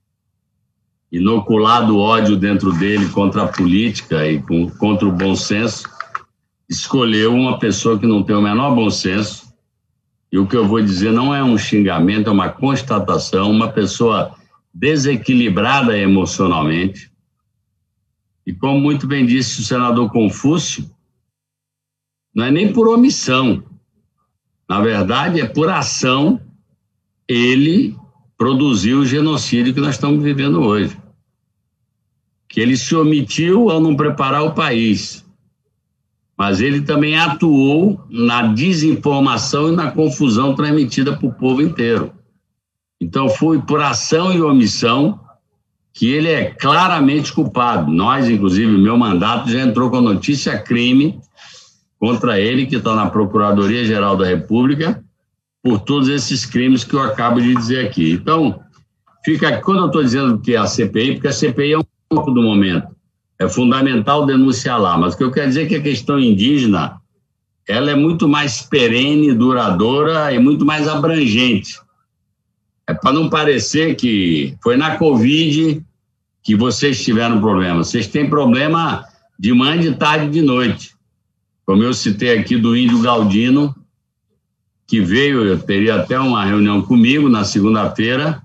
inoculado ódio dentro dele contra a política e contra o bom senso, escolheu uma pessoa que não tem o menor bom senso. E o que eu vou dizer não é um xingamento, é uma constatação, uma pessoa desequilibrada emocionalmente. E como muito bem disse o senador Confúcio, não é nem por omissão, na verdade, é por ação ele produziu o genocídio que nós estamos vivendo hoje. Que ele se omitiu ao não preparar o país. Mas ele também atuou na desinformação e na confusão transmitida para o povo inteiro. Então, foi por ação e omissão que ele é claramente culpado. Nós, inclusive, meu mandato já entrou com a notícia crime contra ele, que está na Procuradoria-Geral da República, por todos esses crimes que eu acabo de dizer aqui. Então, fica quando eu estou dizendo que é a CPI, porque a CPI é um pouco do momento. É fundamental denunciar lá, mas o que eu quero dizer é que a questão indígena ela é muito mais perene, duradoura e muito mais abrangente. É para não parecer que foi na Covid que vocês tiveram problema. Vocês têm problema de manhã, de tarde e de noite como eu citei aqui do índio Galdino, que veio, eu teria até uma reunião comigo na segunda-feira,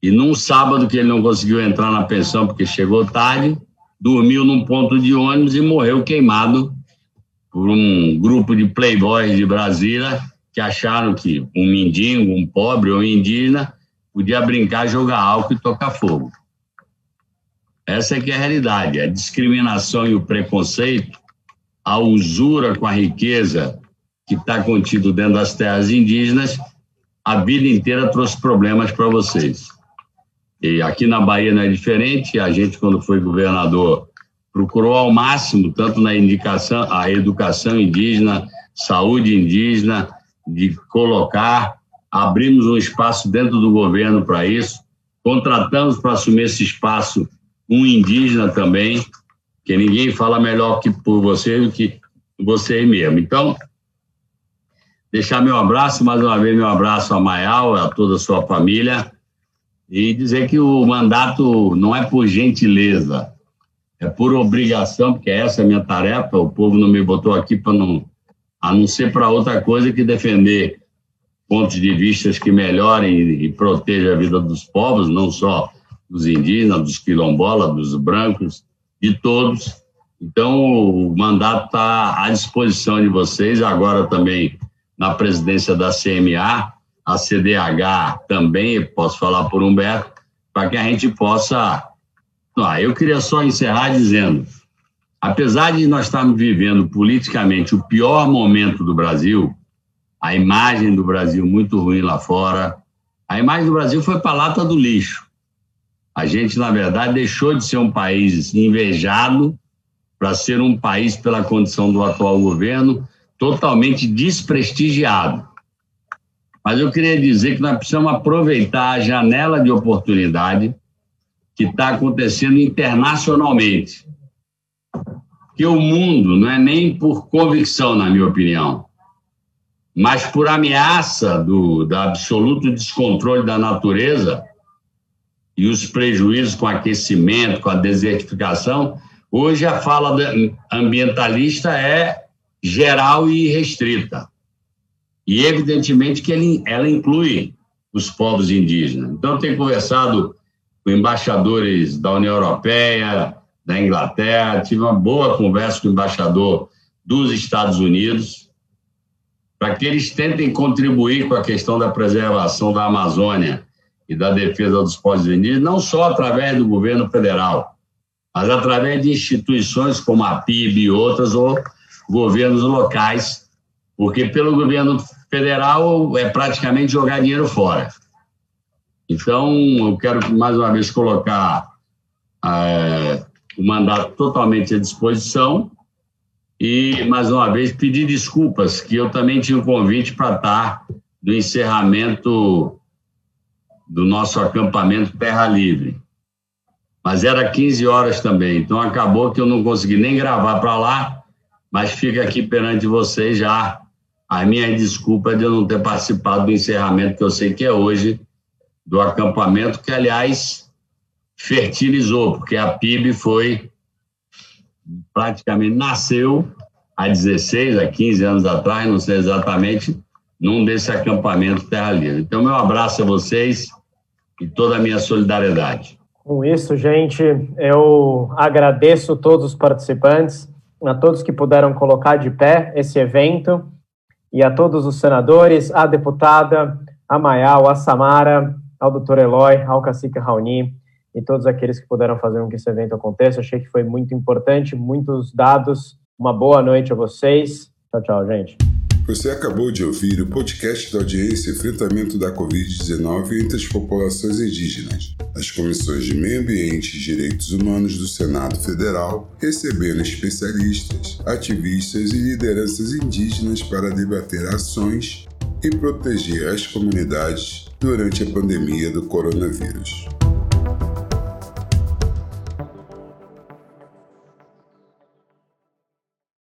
e num sábado que ele não conseguiu entrar na pensão porque chegou tarde, dormiu num ponto de ônibus e morreu queimado por um grupo de playboys de Brasília que acharam que um mendigo, um pobre ou indígena podia brincar, jogar álcool e tocar fogo. Essa é que é a realidade. A discriminação e o preconceito, a usura com a riqueza que está contido dentro das terras indígenas, a vida inteira trouxe problemas para vocês. E aqui na Bahia não é diferente. A gente, quando foi governador, procurou ao máximo, tanto na indicação, a educação indígena, saúde indígena, de colocar, abrimos um espaço dentro do governo para isso, contratamos para assumir esse espaço um indígena também, que ninguém fala melhor que por você do que você mesmo. Então, deixar meu abraço, mais uma vez meu abraço a Maial, a toda a sua família, e dizer que o mandato não é por gentileza, é por obrigação, porque essa é a minha tarefa, o povo não me botou aqui para não, a não ser para outra coisa que defender pontos de vista que melhorem e protejam a vida dos povos, não só dos indígenas, dos quilombolas, dos brancos, de todos. Então, o mandato está à disposição de vocês, agora também na presidência da CMA, a CDH também, posso falar por Humberto, para que a gente possa. Ah, eu queria só encerrar dizendo: apesar de nós estarmos vivendo politicamente o pior momento do Brasil, a imagem do Brasil muito ruim lá fora, a imagem do Brasil foi para a lata do lixo. A gente, na verdade, deixou de ser um país invejado para ser um país, pela condição do atual governo, totalmente desprestigiado. Mas eu queria dizer que nós precisamos aproveitar a janela de oportunidade que está acontecendo internacionalmente. Que o mundo não é nem por convicção, na minha opinião, mas por ameaça do, do absoluto descontrole da natureza e os prejuízos com aquecimento, com a desertificação, hoje a fala ambientalista é geral e restrita. E, evidentemente, que ele, ela inclui os povos indígenas. Então, tenho conversado com embaixadores da União Europeia, da Inglaterra, tive uma boa conversa com o embaixador dos Estados Unidos, para que eles tentem contribuir com a questão da preservação da Amazônia e da defesa dos povos indígenas, não só através do governo federal, mas através de instituições como a PIB e outras, ou governos locais, porque pelo governo federal é praticamente jogar dinheiro fora. Então, eu quero mais uma vez colocar é, o mandato totalmente à disposição e, mais uma vez, pedir desculpas, que eu também tinha um convite para estar no encerramento do nosso acampamento Terra Livre. Mas era 15 horas também, então acabou que eu não consegui nem gravar para lá, mas fica aqui perante vocês já a minha desculpa de eu não ter participado do encerramento, que eu sei que é hoje, do acampamento, que, aliás, fertilizou, porque a PIB foi praticamente nasceu há 16, há 15 anos atrás, não sei exatamente, num desse acampamento Terra Livre. Então, meu abraço a vocês e toda a minha solidariedade. Com isso, gente, eu agradeço todos os participantes, a todos que puderam colocar de pé esse evento e a todos os senadores, a deputada, a Mayal, a Samara, ao doutor Eloy, ao cacique Raoni e todos aqueles que puderam fazer com que esse evento aconteça. Achei que foi muito importante, muitos dados. Uma boa noite a vocês. Tchau, tchau, gente. Você acabou de ouvir o podcast da audiência Enfrentamento da Covid-19 entre as populações indígenas. As comissões de Meio Ambiente e Direitos Humanos do Senado Federal recebendo especialistas, ativistas e lideranças indígenas para debater ações e proteger as comunidades durante a pandemia do coronavírus.